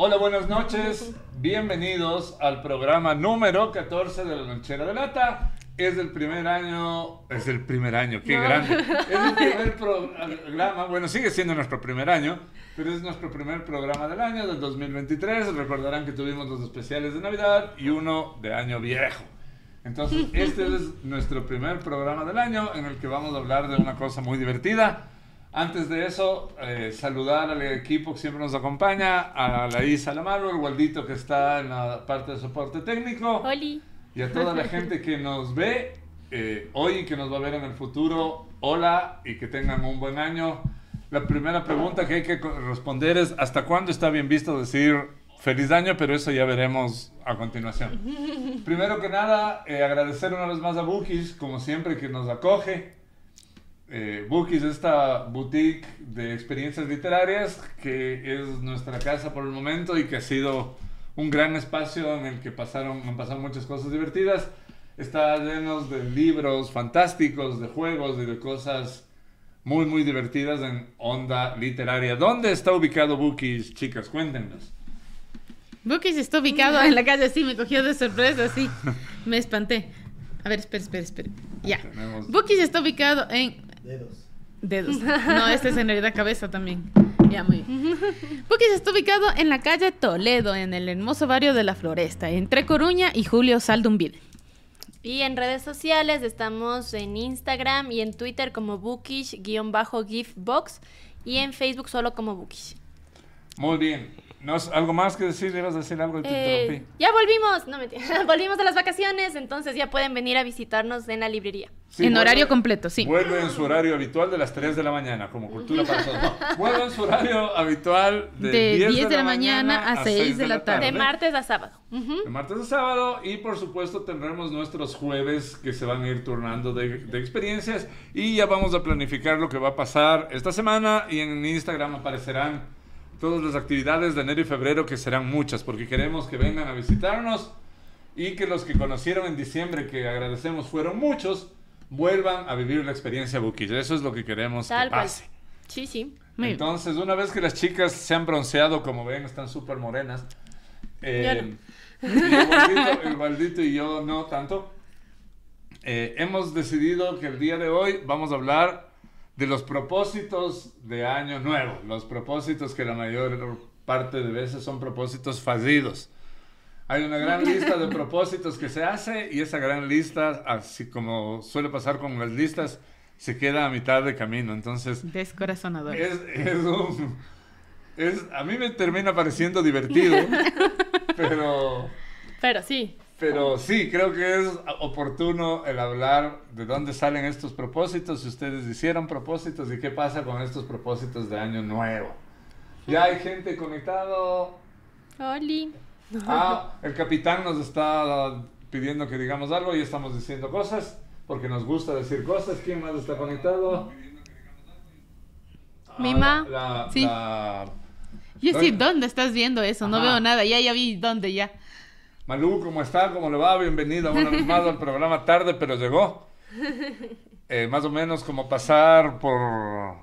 Hola, buenas noches. Bienvenidos al programa número 14 de la Lonchera de Lata. Es el primer año, es el primer año, qué grande. Es el primer programa, bueno, sigue siendo nuestro primer año, pero es nuestro primer programa del año, del 2023. Recordarán que tuvimos los especiales de Navidad y uno de Año Viejo. Entonces, este es nuestro primer programa del año en el que vamos a hablar de una cosa muy divertida. Antes de eso, eh, saludar al equipo que siempre nos acompaña, a la Isa Lamaro, el Waldito que está en la parte de soporte técnico. Oli y a toda la gente que nos ve eh, hoy y que nos va a ver en el futuro. Hola y que tengan un buen año. La primera pregunta que hay que responder es, ¿hasta cuándo está bien visto decir feliz año? Pero eso ya veremos a continuación. Primero que nada, eh, agradecer una vez más a Bookies, como siempre, que nos acoge. Eh, Bookies, esta boutique de experiencias literarias, que es nuestra casa por el momento y que ha sido un gran espacio en el que pasaron, han pasado muchas cosas divertidas. Está lleno de libros fantásticos, de juegos y de cosas muy, muy divertidas en onda literaria. ¿Dónde está ubicado Bookies, chicas? Cuéntenos. Bookies está ubicado en la calle, sí, me cogió de sorpresa, sí. Me espanté. A ver, espera, espera, espera. Ya. Bookies está ubicado en... Dedos. Dedos. No, este es en realidad cabeza también. Ya, muy bien. está ubicado en la calle Toledo, en el hermoso barrio de La Floresta, entre Coruña y Julio Saldumbide. Y en redes sociales estamos en Instagram y en Twitter como bookish-giftbox y en Facebook solo como bookish. Muy bien. ¿No algo más que decir? ¿Ibas a decir algo y te eh? Ya volvimos, no mentira. volvimos de las vacaciones, entonces ya pueden venir a visitarnos en la librería. en horario completo, sí. Vuelve en su horario habitual de las 3 de la mañana, como cultura para todos. vuelve en su horario habitual de, 10, de, la, mañana, a 6 de la tarde. De martes a sábado. De martes a sábado y por supuesto tendremos nuestros jueves que se van a ir turnando de, de experiencias y ya vamos a planificar lo que va a pasar esta semana y en Instagram aparecerán todas las actividades de enero y febrero, que serán muchas, porque queremos que vengan a visitarnos y que los que conocieron en diciembre, que agradecemos fueron muchos, vuelvan a vivir la experiencia Bukis. Eso es lo que queremos que pase. Sí, sí. Entonces, una vez que las chicas se han bronceado, como ven, están súper morenas. Eh, el, maldito, y yo no tanto. Eh, hemos decidido que el día de hoy vamos a hablar de los propósitos de año nuevo, los propósitos que la mayor parte de veces son propósitos fallidos. Hay una gran lista de propósitos que se hace y esa gran lista, así como suele pasar con las listas, se queda a mitad de camino. Entonces, descorazonador. Es, es un, es, a mí me termina pareciendo divertido, pero... Pero sí. Pero sí, creo que es oportuno el hablar de dónde salen estos propósitos, si ustedes hicieron propósitos y qué pasa con estos propósitos de año nuevo. Ya hay gente conectado. Oli. Ah, el capitán nos está pidiendo que digamos algo y estamos diciendo cosas porque nos gusta decir cosas. ¿Quién más está conectado? Mima. Ah, sí. Yo sí, ¿dónde estás viendo eso? No veo nada. Ya, ya vi dónde ya. Malú, ¿cómo está? ¿Cómo le va? Bienvenido una vez más al programa tarde, pero llegó. Eh, más o menos como pasar por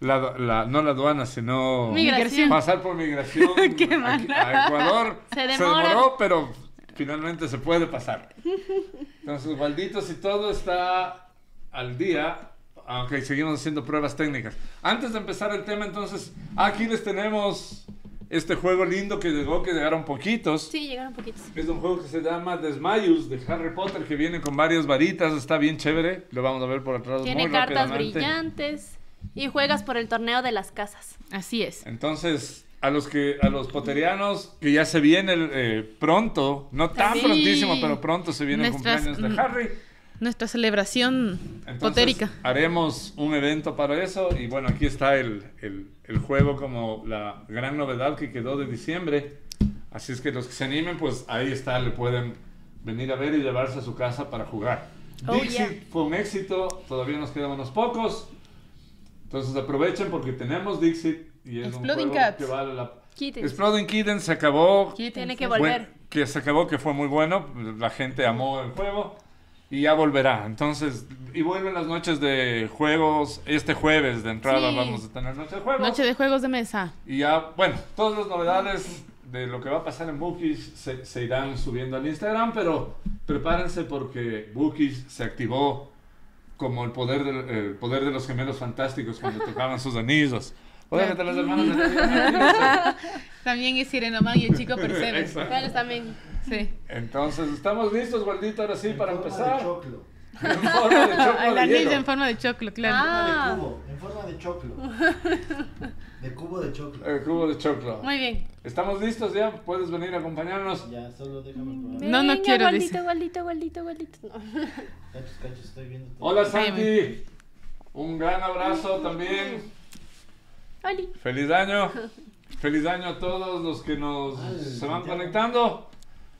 la, no la aduana, sino migración. pasar por migración Qué a Ecuador. Se, demoró, pero finalmente se puede pasar. Entonces, Valditos y todo está al día. Aunque seguimos haciendo pruebas técnicas. Antes de empezar el tema, entonces, aquí les tenemos este juego lindo que llegó, que llegaron poquitos. Sí, llegaron poquitos. Es un juego que se llama Desmayus de Harry Potter, que viene con varias varitas, está bien chévere. Lo vamos a ver por atrás. Tiene cartas brillantes y juegas por el torneo de las casas. Así es. Entonces, a los que a los poterianos que ya se viene eh, pronto, no tan prontísimo, pero pronto se viene el cumpleaños de Harry. Nuestra celebración potérica. Haremos un evento para eso y bueno, aquí está el el juego como la gran novedad que quedó de diciembre. Así es que los que se animen, pues ahí está, le pueden venir a ver y llevarse a su casa para jugar. Oh, Dixit fue un éxito, todavía nos quedan unos pocos. Entonces aprovechen porque tenemos Dixit y es un juego que vale la Exploding Kitten se acabó. Tiene que volver. que se acabó, que fue muy bueno. La gente amó el juego y ya volverá. Entonces, y vuelven las noches de juegos. Este jueves de entrada vamos a tener noche de juegos. Noche de juegos de mesa. Y ya, bueno, todas las novedades de lo que va a pasar en Bookies se, se irán subiendo al Instagram, pero prepárense porque Bookies se activó como el poder, del, el poder de los gemelos fantásticos cuando tocaban sus anillos. Óigate las hermanas de También es Sirenoman y el chico. Exacto. Bueno, también. Sí. Entonces, ¿estamos listos, Gualdito, ahora sí, En para forma empezar? De choclo. En forma de choclo en forma de choclo, claro. Ah. De cubo, en forma de choclo. De cubo de choclo. El cubo de choclo. Muy bien. ¿Estamos listos ya? ¿Puedes venir a acompañarnos? Ya, solo déjame probar. No, no quiero, Gualdito, dice. Gualdito, Gualdito, Gualdito. No. Cachos, cachos, estoy viendo todo. Hola, Santi. Un gran abrazo también. Oli. Feliz año. Feliz año a todos los que nos se van conectando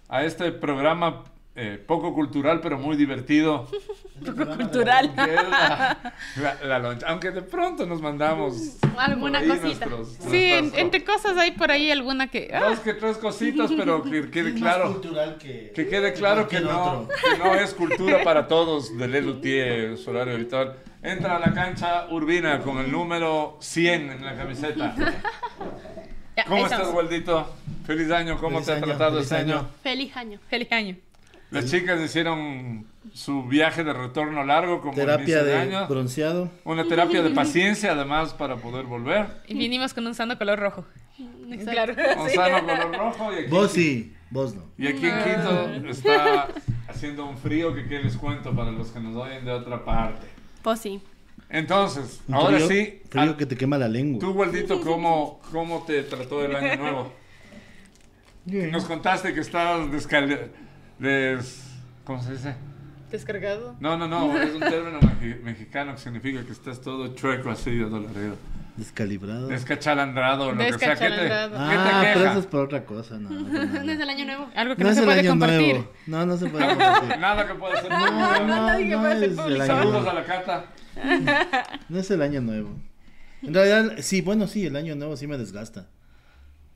a este programa eh, poco cultural, pero muy divertido. La cultural. la, la- la loncha. Aunque de pronto nos mandamos Alguna cosita. nuestros- Sí, nuestras- entre cosas hay por ahí alguna que... ah, dos que tres cositas, pero que quede claro. cultural que, Que quede claro que no, que no es cultura para todos de Lelutier, su horario habitual. Entra a la cancha Urbina con el número 100 en la camiseta. ¿Cómo estás, estamos. Feliz año, ¿cómo Feliz te ha año, tratado feliz este año? año. Feliz año. Feliz año. Las chicas hicieron su viaje de retorno largo como Terapia de año. bronceado. Una terapia de paciencia además para poder volver. Y vinimos con un sano color rojo. Claro. Un sano color rojo y aquí, Vos sí, vos no. y aquí en Quito está haciendo un frío que qué les cuento para los que nos oyen de otra parte. Pues sí. Entonces, Un ahora frío- sí, Frío que te quema la lengua. Tú, Gualdito, ¿cómo, ¿cómo te trató el año nuevo? Bien. Nos contaste que estabas descal... Des... ¿Cómo se dice? Descargado. No, no, no, es un término mexicano que significa que estás todo chueco así de dolorido. Descalibrado. Descachalandrado, lo que sea. ¿Qué te, Descachalandrado. ¿qué te Ah, pero eso es por otra cosa, no. no, no, no. No es el año nuevo. Algo que No no, es se el puede año compartir. nuevo. No, no se puede compartir. Nada que pueda ser. No, no, que no pueda ser es el público. año Saludos nuevo. a la Cata. No es el año nuevo. En realidad, sí, bueno, sí, el año nuevo sí me desgasta.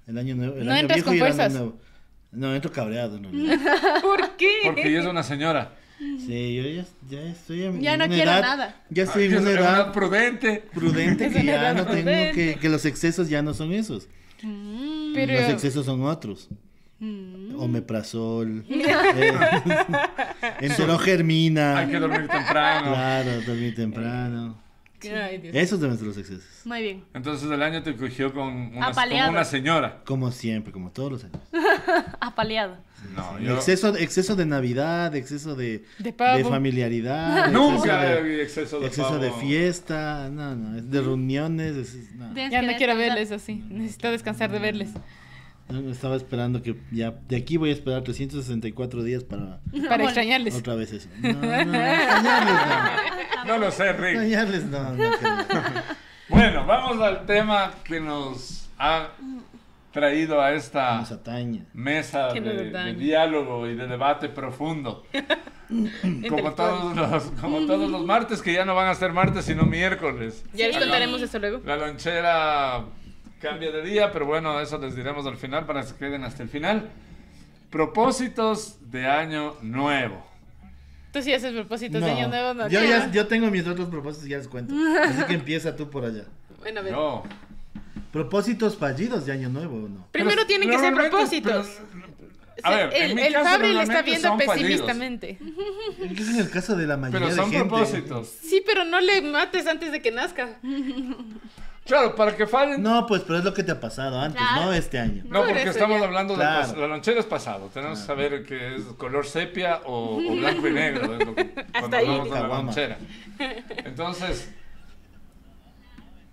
El año nuevo. El No año entras viejo con y el año fuerzas. nuevo. No, entro cabreado, realidad. ¿Por qué? Porque ella es una señora. Sí, yo ya, ya estoy en Ya no una quiero edad- nada. Ya estoy en una edad prudente. prudente que ya no tengo que, que los excesos ya no son esos. Pero Los excesos son otros. Mm. Omeprazol, eh, enterogermina. Hay que dormir temprano. Claro, dormir temprano. Ay, Dios. Esos deben ser los excesos. Muy bien. Entonces el año te cogió con una, Apaleado. como una señora. Como siempre, como todos los años. Apaleado. No, yo Exceso, exceso de Navidad, exceso de, De pavo. de familiaridad. nunca exceso de, exceso de exceso de fiesta. No, no, de reuniones. es- no. Tienes Ya no quiero verles así. Necesito descansar de verles. No, Estaba esperando que ya de aquí voy a esperar 364 días para Para extrañarles. otra vez eso. No, no, extrañarles no. No lo sé, Rick. Extrañarles no. no. Bueno, vamos al tema que nos ha traído a esta Nos atañe. mesa de, de diálogo y de debate profundo. como, todos los, como todos los martes, que ya no van a ser martes, sino miércoles. Ya les contaremos eso luego. La lonchera cambia de día, pero bueno, eso les diremos al final para que se queden hasta el final. Propósitos de año nuevo. Tú sí haces propósitos de año nuevo, no. yo, ya, yo tengo mis otros propósitos, ya les cuento. Así que empieza tú por allá. Bueno, a ver. No. Propósitos fallidos de año nuevo, ¿o ¿no? Primero Pero tienen que ser propósitos. pero- a ver, en el, el Fabri le está viendo fallidos. pesimistamente. Es el caso de la mayoría Pero son de gente. propósitos. Sí, pero no le mates antes de que nazca. Claro, para que fallen. No, No, pues, pero es lo que te ha pasado antes, Claro. no este año. Por porque estamos ya. hablando Claro. de la lonchera es pasado. Tenemos que saber que es color sepia o, o blanco y negro. Es lo que, cuando ahí. hablamos de la lonchera. Entonces,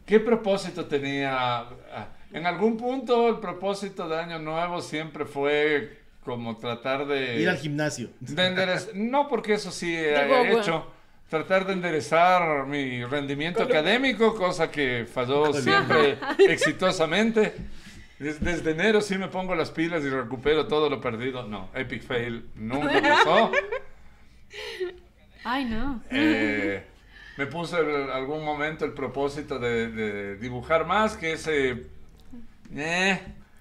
¿qué propósito tenía? Ah, En algún punto el propósito de Año Nuevo siempre fue como tratar de... Ir al gimnasio. de enderez- No porque eso sí he hecho. Tratar de enderezar mi rendimiento académico, cosa que falló siempre exitosamente. Des- Desde, enero sí me pongo las pilas y recupero todo lo perdido. No, epic fail nunca pasó. Ay, no. Eh, me puse en algún momento el propósito de, de dibujar más, que ese... eh,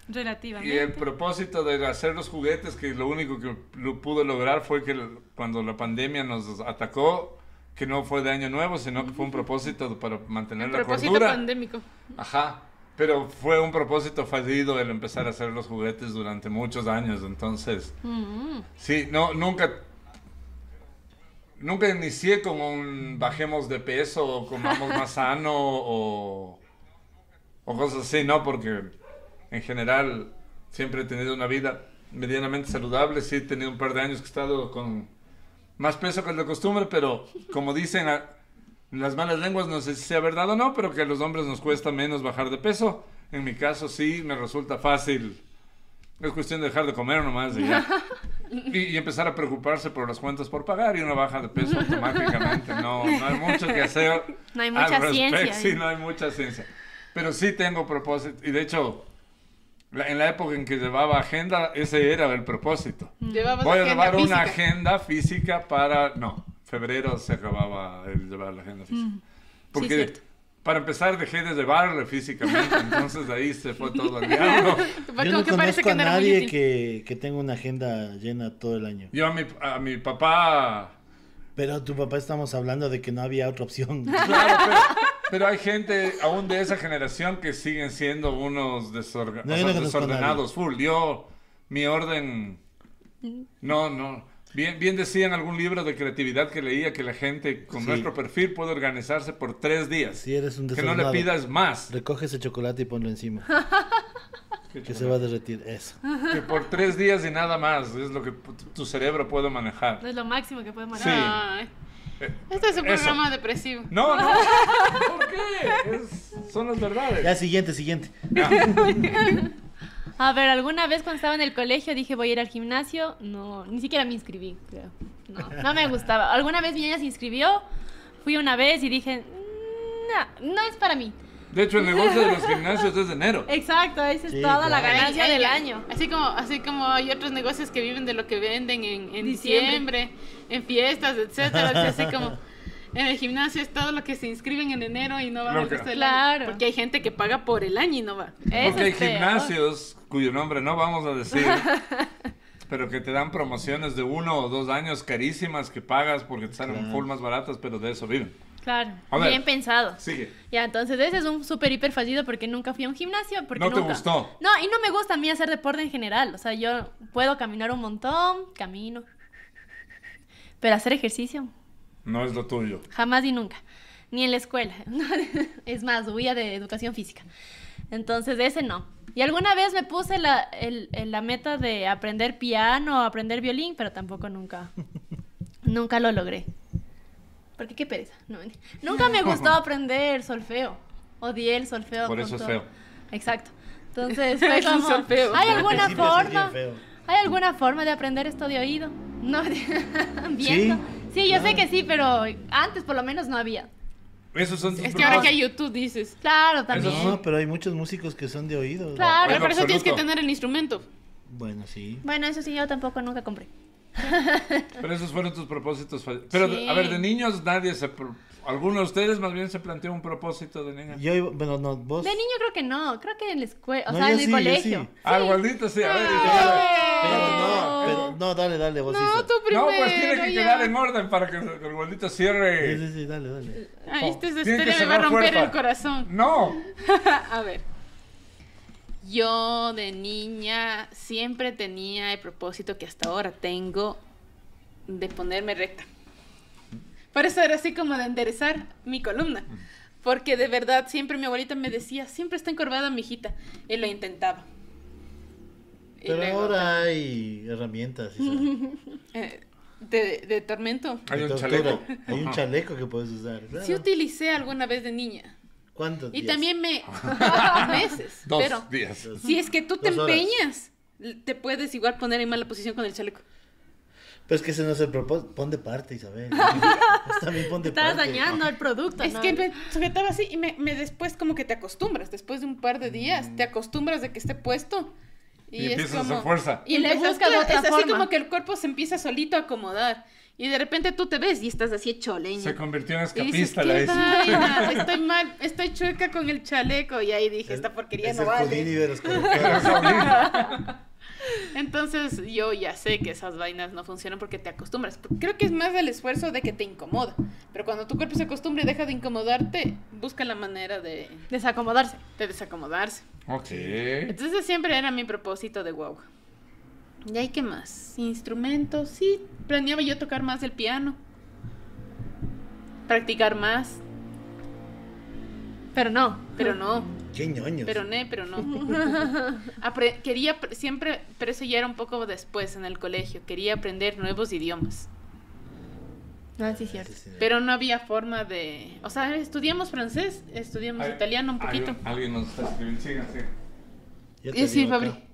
y Relativamente. el propósito de hacer los juguetes, que lo único que lo pude lograr fue que cuando la pandemia nos atacó, que no fue de año nuevo, sino que fue un propósito para mantener El la propósito cordura. pandémico. Ajá. Pero fue un propósito fallido el empezar a hacer los juguetes durante muchos años, entonces... Mm. Sí, no, nunca... Nunca inicié con un bajemos de peso o comamos más sano o, o cosas así, ¿no? Porque en general siempre he tenido una vida medianamente saludable. Sí, he tenido un par de años que he estado con más peso que el de costumbre, pero como dicen a- las malas lenguas, no sé si sea verdad o no, pero que a los hombres nos cuesta menos bajar de peso. En mi caso sí, me resulta fácil. Es cuestión de dejar de comer nomás y ya. Y, y empezar a preocuparse por las cuentas por pagar y una baja de peso automáticamente. No, no hay mucho que hacer. No hay al mucha respecto. ciencia. Sí, no hay mucha ciencia. Pero sí tengo propósito. Y de hecho, la- en la época en que llevaba agenda, ese era el propósito. Llevabas Voy a llevar una física. agenda física para... No, febrero se acababa el llevar la agenda física. Porque cierto. para empezar dejé de llevarle físicamente, entonces de ahí se fue todo al diablo. Yo no que parece conozco que a nadie que, que tenga una agenda llena todo el año. Yo a mi, a mi papá... Pero tu papá estamos hablando de que no había otra opción. Claro, pero, pero hay gente aún de esa generación que siguen siendo unos desorga- No, o yo sea, no conozco a desordenados full. Yo, mi orden... No, no. Bien, bien decía en algún libro de creatividad que leía que la gente con Sí. nuestro perfil puede organizarse por tres días. Si eres un que no le desordenado, pidas más. recoge ese chocolate y ponlo encima. que se va a derretir. Eso. Que por tres días y nada más. Es lo que tu- cerebro puede manejar. Es lo máximo que podemos Sí. hacer. Ay, Eh, este es un Eso. programa depresivo. No, no. ¿Por qué? Es- son las verdades. Ya, siguiente, siguiente. A ver, alguna vez cuando estaba en el colegio dije voy a ir al gimnasio. No, ni siquiera me inscribí, creo. No, no me gustaba. Alguna vez mi niña se inscribió. Fui una vez y dije, "Mm, no, no es para mí. De hecho, el negocio de los gimnasios es de enero. Exacto, esa es Sí, toda la claro. ganancia Ay, ay, del año. Así como, así como hay otros negocios que viven de lo que venden en, en Diciembre. diciembre, en fiestas, etcétera. así como en el gimnasio es todo lo que se inscriben en enero y no el que- resto del Claro. año. Porque hay gente que paga por el año y no va. Eso Porque hay peor. gimnasios cuyo nombre no vamos a decir, pero que te dan promociones de uno o dos años carísimas que pagas porque te salen Claro. full más baratas, pero de eso viven. Claro, A ver. bien pensado. Sigue. Ya, entonces ese es un súper hiper fallido porque nunca fui a un gimnasio. Porque ¿No te gustó? No, y no me gusta a mí hacer deporte en general. O sea, yo puedo caminar un montón, camino. Pero hacer ejercicio, No es lo tuyo. jamás y nunca. Ni en la escuela. es más, huía de educación física. Entonces, ese no. Y alguna vez me puse la, el- la meta de aprender piano, aprender violín, pero tampoco nunca. nunca lo logré. Porque qué pereza. No, nunca me gustó aprender solfeo. Odié el solfeo. Por eso es feo. Exacto. Entonces, fue como. ¿hay Al alguna forma? ¿Hay alguna forma de aprender esto de oído? No, viendo. Sí, Sí, yo sé que sí, pero antes por lo menos no había. Esos son Es que ahora que hay. YouTube dices. Claro, también. No, pero hay muchos músicos que son de oído. Claro. Pero por eso tienes que tener el instrumento. Bueno, sí. Bueno, eso sí, yo tampoco nunca compré. Pero esos fueron tus propósitos. Pero, Sí. a ver, de niños nadie se... pro- ¿Alguno de ustedes más bien se planteó un propósito de niña? Yo, bueno, no, vos. De niño creo que no, creo que en la escuela, o No, sea, en el sí, colegio. sí. Ah, igualito sí, a ver. Pero no, pero no, dale, dale, vos No, tú primero. No, pues tiene que ya. quedar en orden para que el igualito cierre. Sí, sí, sí, dale, dale. Ay, esta que historia me va a romper fuerza. el corazón. No. a ver. Yo de niña siempre tenía el propósito que hasta ahora tengo de ponerme recta. Por eso era así como de enderezar mi columna. Porque de verdad siempre mi abuelita me decía, siempre está encorvada mi hijita. Y lo intentaba. Y Pero luego, ahora hay herramientas. Eh, de, de tormento. Hay un chaleco. Hay un chaleco que puedes usar. claro. Sí utilicé alguna vez de niña. ¿Cuántos Y días? también me... meses. Dos pero días. si es que tú te horas. empeñas, te puedes igual poner en mala posición con el chaleco. Pero es que ese no es el propósito. Pon de parte, Isabel. Es también pon de Estás parte. dañando el producto. Es ¿no? que me sujetaba así y me, me después como que te acostumbras, después de un par de días, te acostumbras de que esté puesto. Y es empiezas a como- hacer fuerza. Y Le buscas otra es así forma. como que el cuerpo se empieza solito a acomodar. Y de repente tú te ves y estás así hecho leña. Se convirtió en Y dices, escapista la "Qué vaina, estoy mal, estoy chueca con el chaleco. Y ahí dije, esta porquería Es no el vale. De los Entonces yo ya sé que esas vainas no funcionan porque te acostumbras. Creo que es más el esfuerzo de que te incomoda. Pero cuando tu cuerpo se acostumbra y deja de incomodarte, busca la manera de, Desacomodarse. de desacomodarse. Ok. Entonces siempre era mi propósito de guagua. ¿Y ahí qué más? Instrumentos, sí. Planeaba yo tocar más el piano. Practicar más. Pero no. Pero no. Qué ñoños. Pero no, pero no. Apre- quería pr- siempre, pero eso ya era un poco después en el colegio. Quería aprender nuevos idiomas. Ah, sí, cierto. Sí, sí. Pero no había forma de. O sea, estudiamos francés, estudiamos Hay- italiano un hay poquito. alguien nos está escribiendo. Te Y sí, digo acá. Fabri.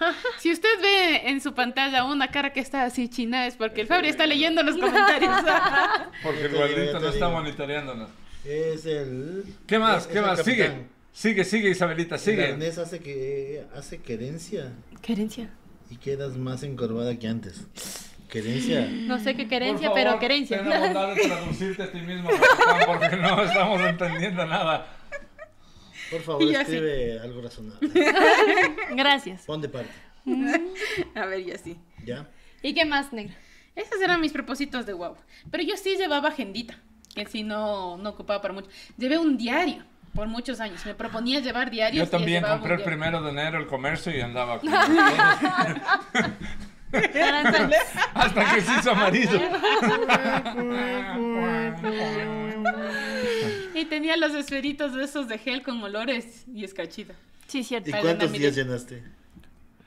Si usted ve en su pantalla una cara que está así china, es porque el Fabri está leyendo los comentarios. Porque el guardito no está monitoreándonos. Es el. ¿Qué más? es- ¿Qué es el más? Sigue. Sigue, sigue, Isabelita, El sigue. arnés hace que hace querencia Querencia. y quedas más encorvada que antes. Querencia. No sé qué querencia, Por pero favor, querencia. Ten la bondad de traducirte a ti mismo, porque no estamos entendiendo nada. Por favor, Y así. escribe algo razonable. Gracias. Pon de parte. A ver, ya sí. ¿Ya? ¿Y qué más, negra? Esos eran mis propósitos de guagua. Pero yo sí llevaba agendita, que sí no, no ocupaba para mucho. Llevé un diario por muchos años. Me proponía llevar diarios. Yo también compré el primero de enero el comercio y andaba con hasta que se hizo amarillo. Y tenía los esferitos de esos de gel con olores y escachita. Sí, cierto. ¿Y cuántos días llenaste?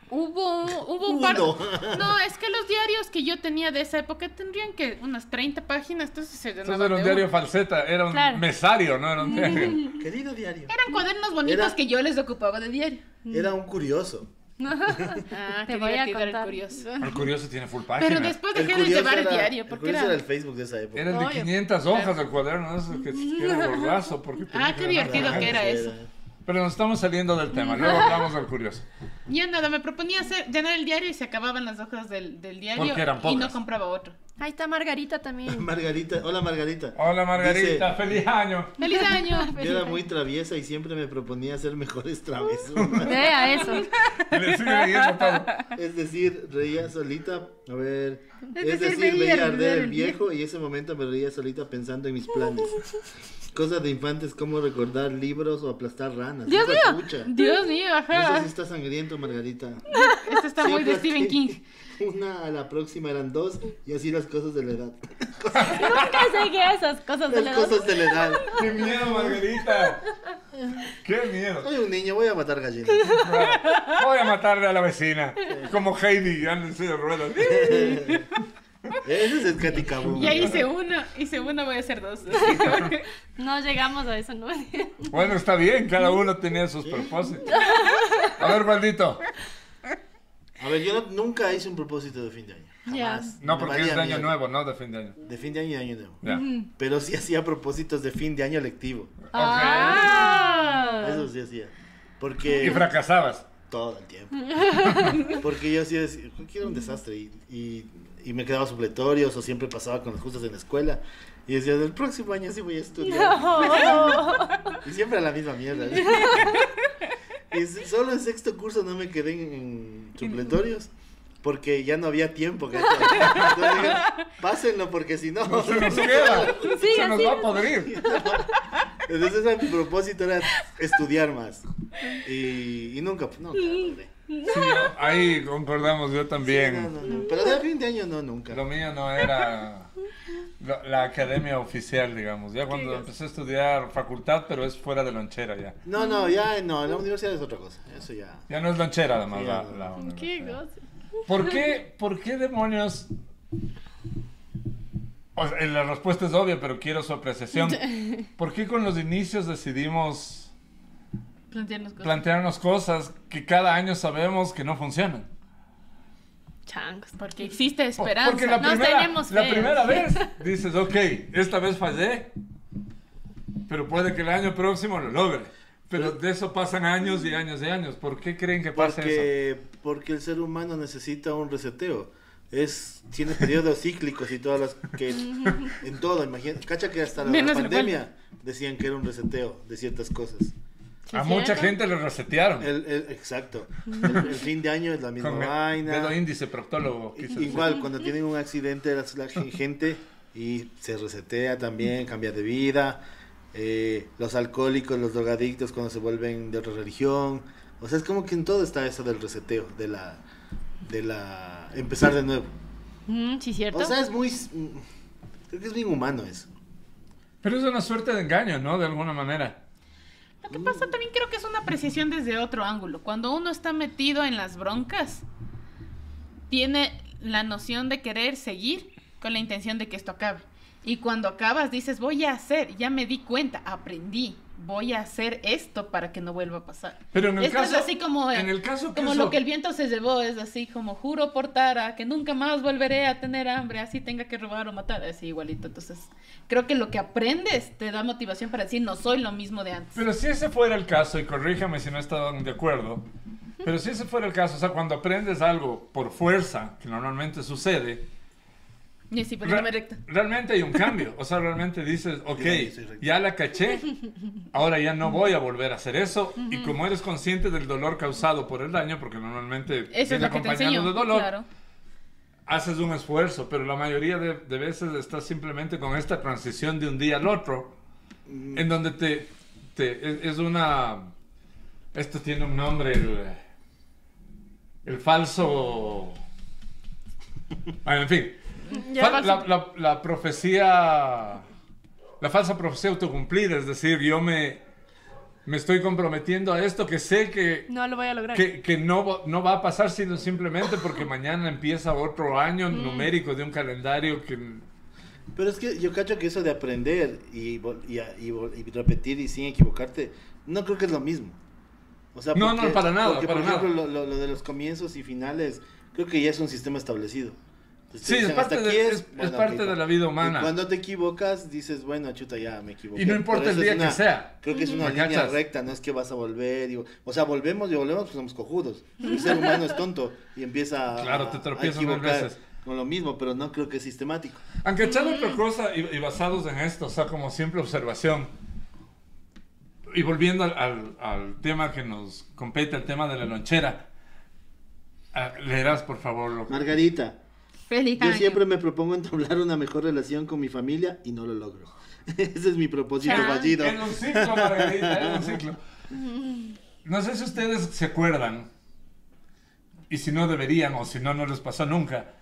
Hubo, hubo un par. Uno. No, es que los diarios que yo tenía de esa época tendrían que unas 30 páginas, entonces se llenaban Entonces era un de diario uno. falseta, era un Claro. mesario, no era un diario. Querido diario. Eran cuadernos bonitos Era- que yo les ocupaba de diario. Era un curioso. Ah, Te qué voy a era el contar. curioso. El curioso tiene full página. Pero después dejé de llevar el era- diario, porque curioso era... era el Facebook de esa época. Era el de Obvio. 500 hojas del cuaderno, eso que, que era gordazo. Porque Ah, qué divertido que era eso. Pero nos estamos saliendo del tema, luego hablamos del curioso. Ya nada, me proponía hacer, llenar el diario y se acababan las hojas del, del diario Porque eran y no pocas. compraba otro. Ahí está Margarita también. Margarita, hola Margarita. Hola Margarita, Dice, feliz año. ¡Feliz año! yo era muy traviesa y siempre me proponía hacer mejores travesuras. Vea eso. Y le sigue leyendo todo. Es decir, reía solita, a ver, Es es, decir, decir, veía veía arder arder el el viejo y ese momento me reía solita pensando en mis planes. Cosas de infantes como recordar libros o aplastar ranas. Dios mío, pucha. Dios mío, Eso ajá. sí está sangriento, Margarita. Esto está muy de Stephen. King. Una a la próxima eran dos y así las cosas de la edad. Nunca seguí esas cosas de la Las cosas de la edad. ¡Qué miedo, Margarita! ¡Qué miedo! Soy un niño, voy a matar gallinas. Voy a matarle a la vecina. Como Heidi, anda en ruedas. Ese es el caticabú. Ya hice uno, hice uno, voy a hacer dos. No llegamos a eso, ¿no? Bueno, está bien, cada uno tenía sus propósitos. A ver, maldito. A ver, yo no- nunca hice un propósito de fin de año. Ya. Jamás. No, porque es de año nuevo, no de fin de año. De fin de año y año nuevo. Pero sí hacía propósitos de fin de año lectivo. Ah. Eso sí hacía. Y Porque fracasabas. todo el tiempo. Porque yo sí decía, que era un desastre. Y, y, y me quedaba supletorios o siempre pasaba con los justos en la escuela. Y decía, el próximo año sí voy a estudiar. Y siempre a la misma mierda. y solo en sexto curso no me quedé en, supletorios. Porque ya no había tiempo, dije, pásenlo porque si no... No se nos queda. Sí, se nos va a podrir. Entonces mi propósito era estudiar más. Y, y nunca, nunca logré. Sí, ahí concordamos, yo también. No, no, no. Pero de fin de año no, nunca. Lo mío no era la academia oficial, digamos. Ya cuando empecé a estudiar facultad, pero es fuera de lonchera ya. No, no, ya no, la universidad es otra cosa. Eso ya. Ya no es lonchera, además, Sí, la, no. la Qué goce. ¿Por qué, ¿Por qué demonios? O sea, la respuesta es obvia, pero quiero su apreciación. ¿Por qué con los inicios decidimos Plantearnos cosas. plantearnos cosas que cada año sabemos que no funcionan? Changos. Porque existe esperanza. Porque la Nos primera, tenemos la fe. primera vez dices, ok, esta vez fallé, pero puede que el año próximo lo logre. Pero de eso pasan años y años y años. ¿Por qué creen que pasa eso? Porque, porque el ser humano necesita un reseteo. Es, tiene periodos cíclicos y todas las que en todo, imagínate, cacha que hasta la Menos pandemia decían que era un reseteo de ciertas cosas. Sí, A mucha gente le resetearon. El, el- exacto. El, el fin de año es la misma Con vaina. dedo índice proctólogo. decir. Igual, cuando tienen un accidente, la, la gente y se resetea también, cambia de vida. Eh, los alcohólicos, los drogadictos, cuando se vuelven de otra religión. O sea, es como que en todo está eso del reseteo, de la. de la. empezar de nuevo. Mm, sí, cierto. O sea, es muy. creo que es bien humano eso. Pero es una suerte de engaño, ¿no? De alguna manera. Lo que pasa también creo que es una apreciación desde otro ángulo. Cuando uno está metido en las broncas, tiene la noción de querer seguir con la intención de que esto acabe. Y cuando acabas dices, voy a hacer, ya me di cuenta, aprendí, voy a hacer esto para que no vuelva a pasar. Pero en el Esto caso- es así como, en el caso que como eso- lo que el viento se llevó, es así como juro por Tara que nunca más volveré a tener hambre, así tenga que robar o matar, así igualito. Entonces, creo que lo que aprendes te da motivación para decir, no soy lo mismo de antes. Pero si ese fuera el caso, y corríjame si no están de acuerdo, pero si ese fuera el caso, o sea, cuando aprendes algo por fuerza, que normalmente sucede, Y así re- poniéndome recta. realmente hay un cambio. O sea, realmente dices, ok, ya la caché, ahora ya no voy a volver a hacer eso. Y como eres consciente del dolor causado por el daño, porque normalmente Eso es viene lo que te enseño. de dolor, Claro. haces un esfuerzo, pero la mayoría de, de veces estás simplemente con esta transición de un día al otro, en donde te, te- es, es una, esto tiene un nombre, el, el falso, Bueno, en fin. La, la- la profecía, la falsa profecía autocumplida, es decir, yo me, me estoy comprometiendo a esto que sé que, No lo voy a lograr. que, que no, va- no va a pasar sino simplemente porque mañana empieza otro año Mm. numérico de un calendario que... Pero es que yo cacho que eso de aprender y, y, a- y y repetir y sin equivocarte, no creo que es lo mismo. O sea, No, no, para nada, Porque, para por ejemplo, nada. Lo, lo- lo de los comienzos y finales, creo que ya es un sistema establecido. Sí, te es parte "Hasta de- es- es bueno, parte de pa". la vida Y humana. cuando te equivocas, dices, bueno, chuta, ya me equivoqué. Y no importa el día que sea. Creo que es una ¿Me línea cachas? recta, no es que vas a volver. y- o sea, volvemos y volvemos, pues somos cojudos. El ser humano es tonto y empieza a, Claro, te a tropiezas mil equivocar veces. con lo mismo, pero no creo que es sistemático. Aunque echando otra cosa y, y basados en esto, o sea, como simple observación, y volviendo al, al- al tema que nos compete, el tema de la lonchera, ah, leerás por favor lo que... Margarita, Feliz yo año. siempre me propongo entablar una mejor relación con mi familia y no lo logro. Ese es mi propósito Chan. fallido. Es un ciclo, Margarita, es un ciclo. No sé si ustedes se acuerdan, y si no deberían, o si no, no les pasó nunca,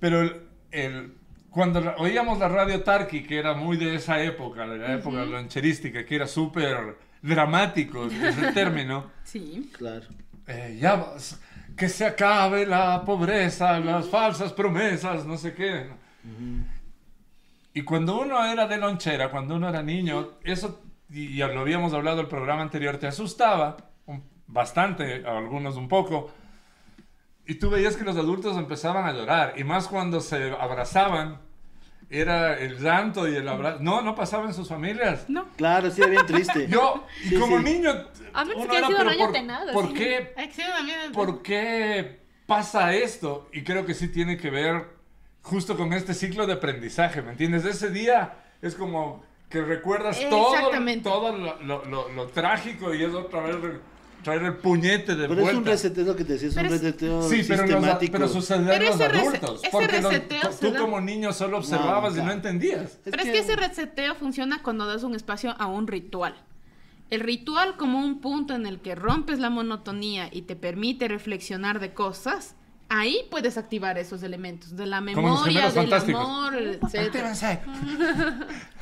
pero el, el- cuando oíamos la radio Tarki, que era muy de esa época, de la época loncherística, que era súper dramático ese término, Sí. Claro. eh, ya vas- que se acabe la pobreza, las falsas promesas, no sé qué. Y cuando uno era de lonchera, cuando uno era niño, eso, y ya lo habíamos hablado el programa anterior, te asustaba un- bastante, a algunos un poco. Y tú veías que los adultos empezaban a llorar, y más cuando se abrazaban, era el llanto y el abrazo. No, no pasaba en sus familias. No. Claro, sí, era bien triste. Yo, y Sí, como sí. niño, A menos uno que era, sido pero por- ¿Por qué. ¿Por qué pasa esto? Y creo que sí tiene que ver justo con este ciclo de aprendizaje, ¿me entiendes? Ese día es como que recuerdas todo, todo lo, lo- lo- lo trágico y es otra vez traer el puñete de Pero es un vuelta. reseteo, que te decía, es un Pero es- reseteo Sí, pero, los- sistemático. pero sucede Pero en los adultos. ese porque los- reseteo tú da- como niño solo observabas y claro. no entendías. Es Pero es que ese reseteo funciona cuando das un espacio a un ritual. El ritual como un punto en el que rompes la monotonía y te permite reflexionar de cosas, ahí puedes activar esos elementos de la memoria, del fantásticos. amor, etc.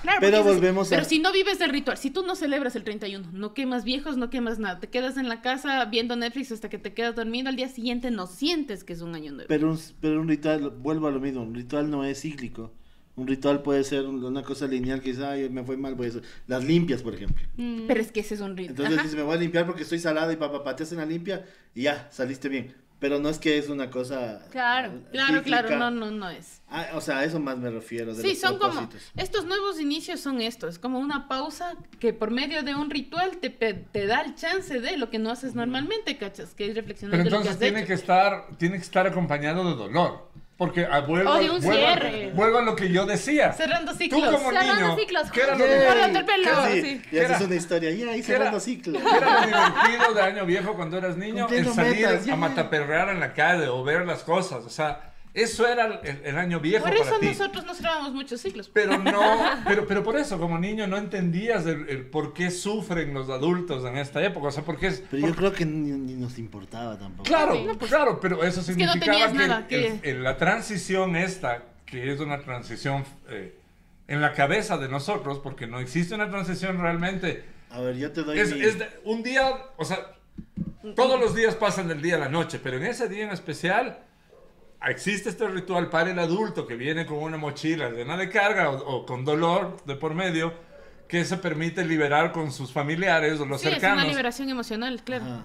Claro, Pero volvemos a- Pero si no vives del ritual, si tú no celebras el 31, no quemas viejos, no quemas nada, te quedas en la casa viendo Netflix hasta que te quedas dormido, al día siguiente no sientes que es un año nuevo. Pero un, pero un ritual, vuelvo a lo mismo, un ritual no es cíclico. Un ritual puede ser un- una cosa lineal que dice, ay, me fue mal, voy a hacer. Las limpias, por ejemplo. Mm. Pero es que ese es un ritual. Entonces dices, me voy a limpiar porque estoy salada y papá, pa, te hacen la limpia y ya, saliste bien. Pero no es que es una cosa. Claro, eh, Claro, claro, no, no, no es. Ah, o sea, a eso más me refiero. De Sí, los son como, estos nuevos inicios son estos, es como una pausa que por medio de un ritual te, pe- te da el chance de lo que no haces normalmente, ¿cachas? Que es reflexionar Pero de lo que entonces has tiene hecho. que estar, tiene que estar acompañado de dolor. Porque ah, vuelvo, O de un vuelvo- cierre. vuelvo a lo que yo decía. Cerrando Tú ciclos. como Cerrando niño, ciclos. ¿qué era lo divertido? Casi, sí. Y haces una historia, ya, ahí ¿Qué era- cerrando ciclo. ¿Qué era lo divertido de año viejo cuando eras niño? El salir metas, a mataperrear en la calle o ver las cosas. O sea, eso era el, el año viejo Por para eso ti. nosotros nos grabamos muchos ciclos. Pero no, pero, pero por eso, como niño, no entendías el, el por qué sufren los adultos en esta época. O sea, porque es. Pero yo creo que ni, ni nos importaba tampoco. Claro, Sí. claro, pero eso que no significaba tenías que, nada, el- que- el- la transición esta, que es una transición eh, en la cabeza de nosotros, porque no existe una transición realmente. A ver, yo te doy Es, mi- es de- un día, o sea, todos los días pasan del día a la noche, pero en ese día en especial existe este ritual para el adulto que viene con una mochila llena de carga o, o con dolor de por medio que se permite liberar con sus familiares o los Sí, es cercanos. una liberación emocional, claro. Ajá.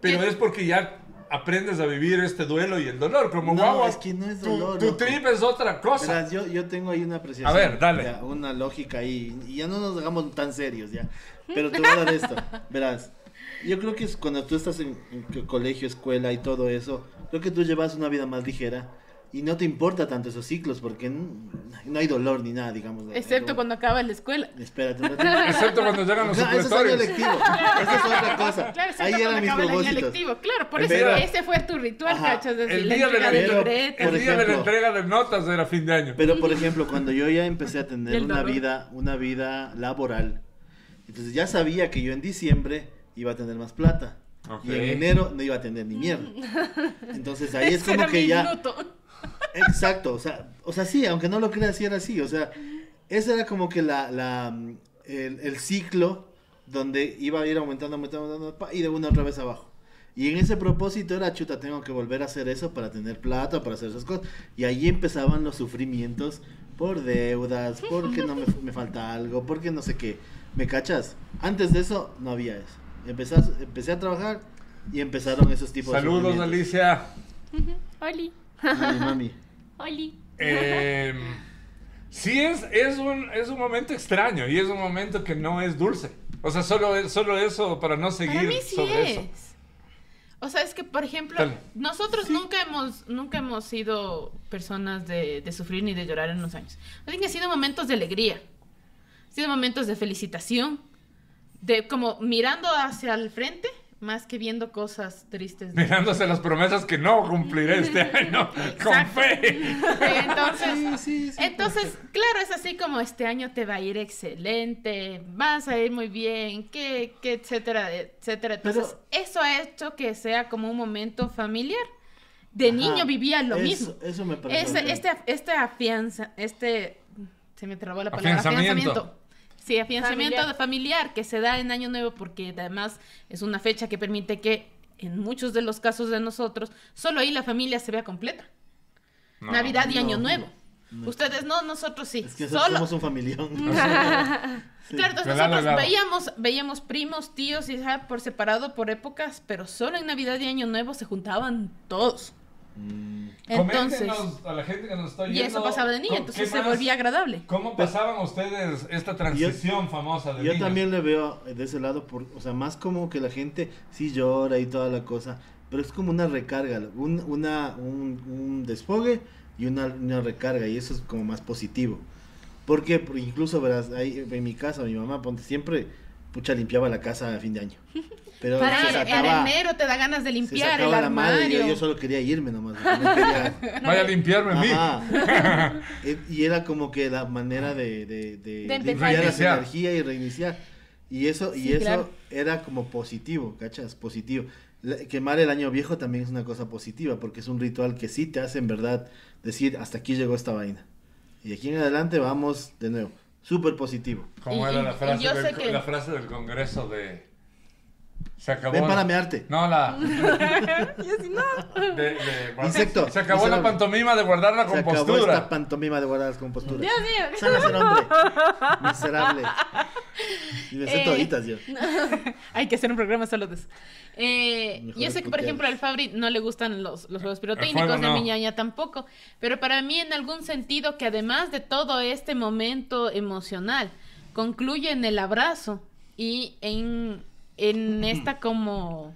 Pero ¿Qué? es porque ya aprendes a vivir este duelo y el dolor. Como No, guagua, es que no es tu- dolor, Tu, loco. trip es otra cosa. Verás, yo, yo tengo ahí una apreciación. A ver, dale. ya, una lógica ahí. Y ya no nos hagamos tan serios, ya. Pero te voy a dar esto. Verás, yo creo que es cuando tú estás en, en co- colegio, escuela y todo eso, creo que tú llevas una vida más ligera y no te importa tanto esos ciclos porque n- no hay dolor ni nada, digamos. Excepto Como- cuando acaba la escuela. Espérate un ratito. Excepto cuando llegan los No, eso es año supletorios. lectivo. Eso es otra cosa. Claro, Ahí eran mis propósitos. lectivo. Claro, por eso día- ese fue tu ritual, cachas. de El la día de la, entrega de Pero- el día de la entrega de notas era fin de año. Pero por ejemplo, cuando yo ya empecé a tener una vida, una vida laboral, entonces ya sabía que yo en diciembre iba a tener más plata. Ok. Y en enero no iba a tener ni mierda. Entonces ahí es como era que mi ya. minuto. Exacto, o sea, o sea, sí, aunque no lo creas, sí era así. O sea, ese era como que la, la, el, el ciclo donde iba a ir aumentando, aumentando, aumentando, y de una otra vez abajo. Y en ese propósito era, chuta, tengo que volver a hacer eso para tener plata, para hacer esas cosas. Y ahí empezaban los sufrimientos por deudas, porque no me, me falta algo, porque no sé qué. ¿Me cachas? Antes de eso no había eso. Empecé, a- empecé a trabajar y empezaron esos tipos Saludos, de sufrimientos. Alicia. Oli. Mami, mami. Oli. Eh, sí, es, es, un, es un momento extraño y es un momento que no es dulce. O sea, solo, solo eso para no seguir Para mí sí sobre es. eso. O sea, es que, por ejemplo, Dale. nosotros nunca hemos nunca hemos sido personas de, de sufrir ni de llorar en los años. Así que ha sido momentos de alegría, ha sido momentos de felicitación, de como mirando hacia el frente más que viendo cosas tristes. Mirándose las promesas que no cumpliré este año con fe. Entonces, Sí, sí, sí. entonces, claro, es así como este año te va a ir excelente, vas a ir muy bien, que, que etcétera, etcétera. Entonces, eso ha hecho que sea como un momento familiar. De Ajá. niño vivía lo Eso- mismo. Eso me parece. Este, este, este afianza, este, se me trabó la palabra, Afianzamiento. afianzamiento. Sí, afianzamiento Familiar. familiar que se da en Año Nuevo porque además es una fecha que permite que en muchos de los casos de nosotros, solo ahí la familia se vea completa. No. Navidad y no, Año Nuevo. no. Ustedes no, nosotros sí. Es que nosotros solo. somos un familión. Sí. Claro, entonces Claro, nosotros claro. veíamos, veíamos primos, tíos y ajá, por separado por épocas, pero solo en Navidad y Año Nuevo se juntaban todos. Mm, Entonces, Coméntenos a la gente que nos está y oyendo. eso pasaba de niño, ¿con- entonces se volvía agradable. ¿Cómo pasaban ustedes esta transición famosa de Yo niños? también le veo de ese lado, por, o sea, más como que la gente sí llora y toda la cosa, pero es como una recarga, un, una, un, un desfogue y una, una recarga, y eso es como más positivo. Porque por- incluso, verás, ahí en mi casa, mi mamá, ponte, siempre, pucha, limpiaba la casa a fin de año. Pero Para se en sacaba, enero te da ganas de se limpiar el sacaba la madre, armario. yo, yo solo quería irme nomás. no quería- Vaya a limpiarme a mí. Y era como que la manera de, de, de, De limpiar esa Reiniciar. energía y reiniciar. Y eso, y Sí, eso claro. era como positivo, ¿cachas? Positivo. Quemar el año viejo también es una cosa positiva, porque es un ritual que sí te hace en verdad decir, hasta aquí llegó esta vaina. Y de aquí en adelante vamos de nuevo. Súper positivo. ¿Cómo Y- era y- la y frase, del, que- la frase del congreso de... Se acabó... Ven la- para mearte. No, la... de- de- Insecto, Se acabó la pantomima de guardar la Se acabó compostura. esta pantomima de guardar las composturas. Dios mío. Sal a ser hombre. Miserable. Y me sé Eh, toditas yo. Hay que hacer un programa solo de eso. Eh, yo sé que, por ejemplo, al Fabri no le gustan los, los juegos pirotécnicos, fuego ni a no. mi ñaña tampoco. Pero para mí, en algún sentido, que además de todo este momento emocional, concluye en el abrazo y en, en esta como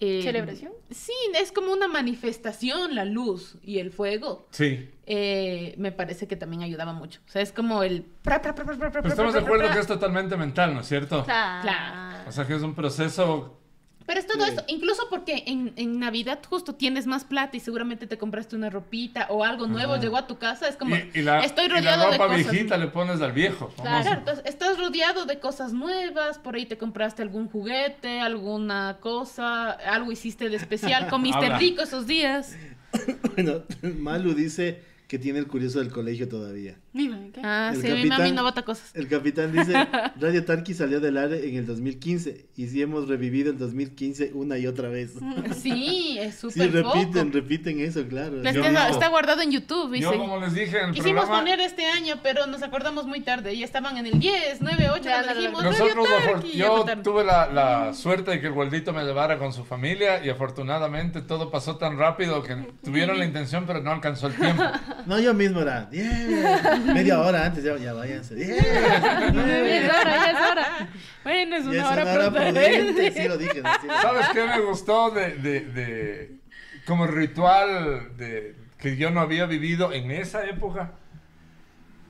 eh, ¿Celebración? Sí, es como una manifestación, la luz y el fuego. Sí. eh, me parece que también ayudaba mucho. O sea, es como el... pra, pra, pra, pra, pra, pra, Pero estamos de acuerdo pra. que es totalmente mental, ¿no es cierto? Claro. O sea, que es un proceso... Pero es todo esto, incluso porque en, en Navidad justo tienes más plata y seguramente te compraste una ropita o algo nuevo Ajá. llegó a tu casa, es como, Y, y la, estoy y la rodeado de ropa cosas. viejita le pones al viejo. Claro, entonces estás rodeado de cosas nuevas, por ahí te compraste algún juguete, alguna cosa, algo hiciste de especial, comiste Habla. rico esos días. Bueno, Malu dice que tiene el curioso del colegio todavía. Ah, El sí, mi mami capitán- no bota cosas. El capitán dice, Radio Tarki salió del aire en el 2015 y sí hemos revivido el 2015 una y otra vez. Sí, es Sí, súper repiten, poco. repiten eso, claro. Es Yo que no. está guardado en YouTube. Yo, como les dije en el Quisimos programa... poner este año, pero nos acordamos muy tarde. Ya estaban en el 10, 9, 8, Ya, cuando dijimos, no. Nosotros, Radio Tarki, yo tuve la, la suerte de que el Gualdito me llevara con su familia y afortunadamente todo pasó tan rápido que tuvieron la intención pero no alcanzó el tiempo. No, yo mismo era, "Diez". Media hora antes, ya, ya váyanse. "Diez, Ya nueve". es hora, ya es hora. Bueno, es Ya una es hora una hora prudente. prudente, sí lo dije. Sí lo. ¿Sabes qué me gustó de, de- de- como ritual de, que yo no había vivido en esa época?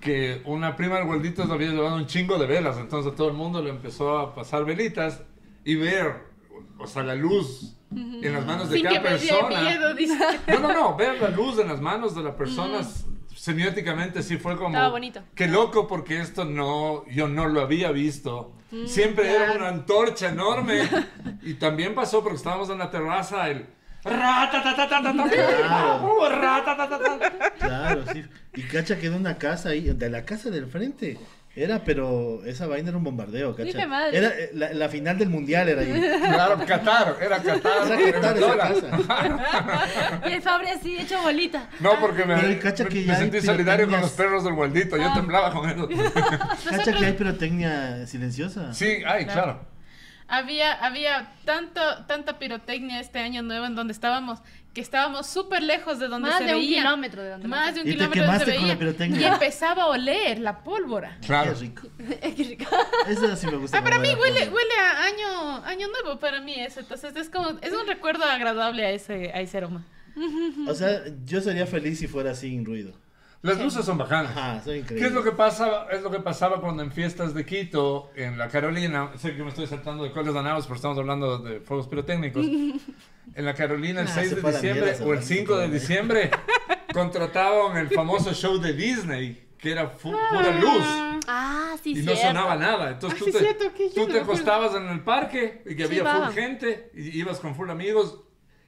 Que una prima del Gualdito le había llevado un chingo de velas, entonces todo el mundo le empezó a pasar velitas y ver, o sea, la luz en las manos de Sin que cada me dé persona. miedo, dice. No, no, no, ver la luz en las manos de la persona semióticamente sí fue como... Estaba bonito. Qué loco porque esto no, yo no lo había visto. Siempre era una antorcha enorme. y también pasó porque estábamos en la terraza, el... Claro. ratatatatata. Claro, sí. Y cacha quedó una casa ahí, de la casa del frente. Era, pero esa vaina era un bombardeo, cacha. Dije madre. Era eh, la, la final del mundial era ahí. Claro, Qatar, era Qatar. Era Qatar esa Venezuela. casa. Y el Fabri así hecho bolita. No, porque me, Pero el cacha me- que me ya hay sentí solidario con los perros del Gualdito. Yo temblaba con eso. Cacha que hay pirotecnia silenciosa. Sí, ay, claro. Había, había tanto, tanta pirotecnia este año nuevo en donde estábamos, que estábamos súper lejos de donde Más se de un veía. kilómetro de donde Más de un Y te kilómetro donde se quemaste con la veía. pirotecnia. Y empezaba a oler la pólvora. Claro. Qué rico. Qué rico. Eso sí me gusta. Ah, para mí huele, huele a año, año nuevo para mí eso. Entonces es como, es un recuerdo agradable a ese, a ese aroma. O sea, yo sería feliz si fuera sin ruido. Las luces son bajanas. Ajá, son ¿Qué increíbles. es lo que pasa? Es lo que pasaba cuando en fiestas de Quito, en la Carolina, sé que me estoy saltando de coles ganados, pero estamos hablando de fuegos pirotécnicos. En la Carolina, el Ah, 6 se de diciembre o el vaina, 5 de diciembre, contrataban el famoso show de Disney, que era pura luz. Ah, sí, Y no cierto. sonaba nada. Entonces Ah, tú sí, te, cierto, que tú no te acostabas en el parque y que había va. full gente y ibas con full amigos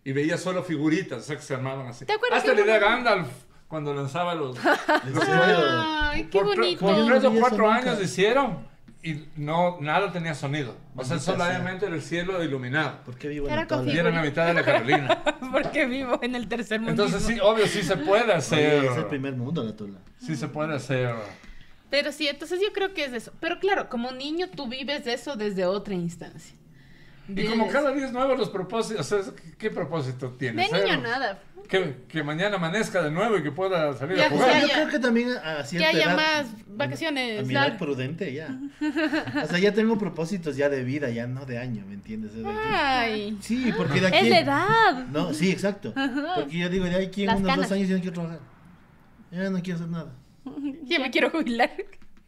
y veías solo figuritas, o sea, que se armaban así. ¿Te acuerdas Hasta idea uno- Gandalf cuando lanzaba los... ¿En los? Ay, qué bonito. por tres o cuatro años hicieron y no, nada tenía sonido. O sea, solamente era el cielo iluminado. ¿Por qué vivo en Era? Y era en la mitad de la Carolina. Porque vivo en el tercer mundo. Entonces sí, obvio, sí se puede hacer. Oye, es el primer mundo la tula. Sí se puede hacer. Pero sí, entonces yo creo que es eso. Pero claro, como niño tú vives eso desde otra instancia. Y como cada día es nuevo los propósitos, o sea, ¿qué, propósito De tienes? niño Eh, nada. Que, que mañana amanezca de nuevo y que pueda salir Ya, a jugar. ya, yo ya. creo que también a Que cierta haya edad- más vacaciones. A mi edad prudente ya. O sea, ya tengo propósitos ya de vida, ya no de año, ¿me entiendes? Es de. Ay. Sí, porque de aquí... Es la edad. No, sí, exacto. Porque yo digo, de aquí en Las unos canas. dos años ya no quiero trabajar. Ya no quiero hacer nada. Ya me quiero jubilar.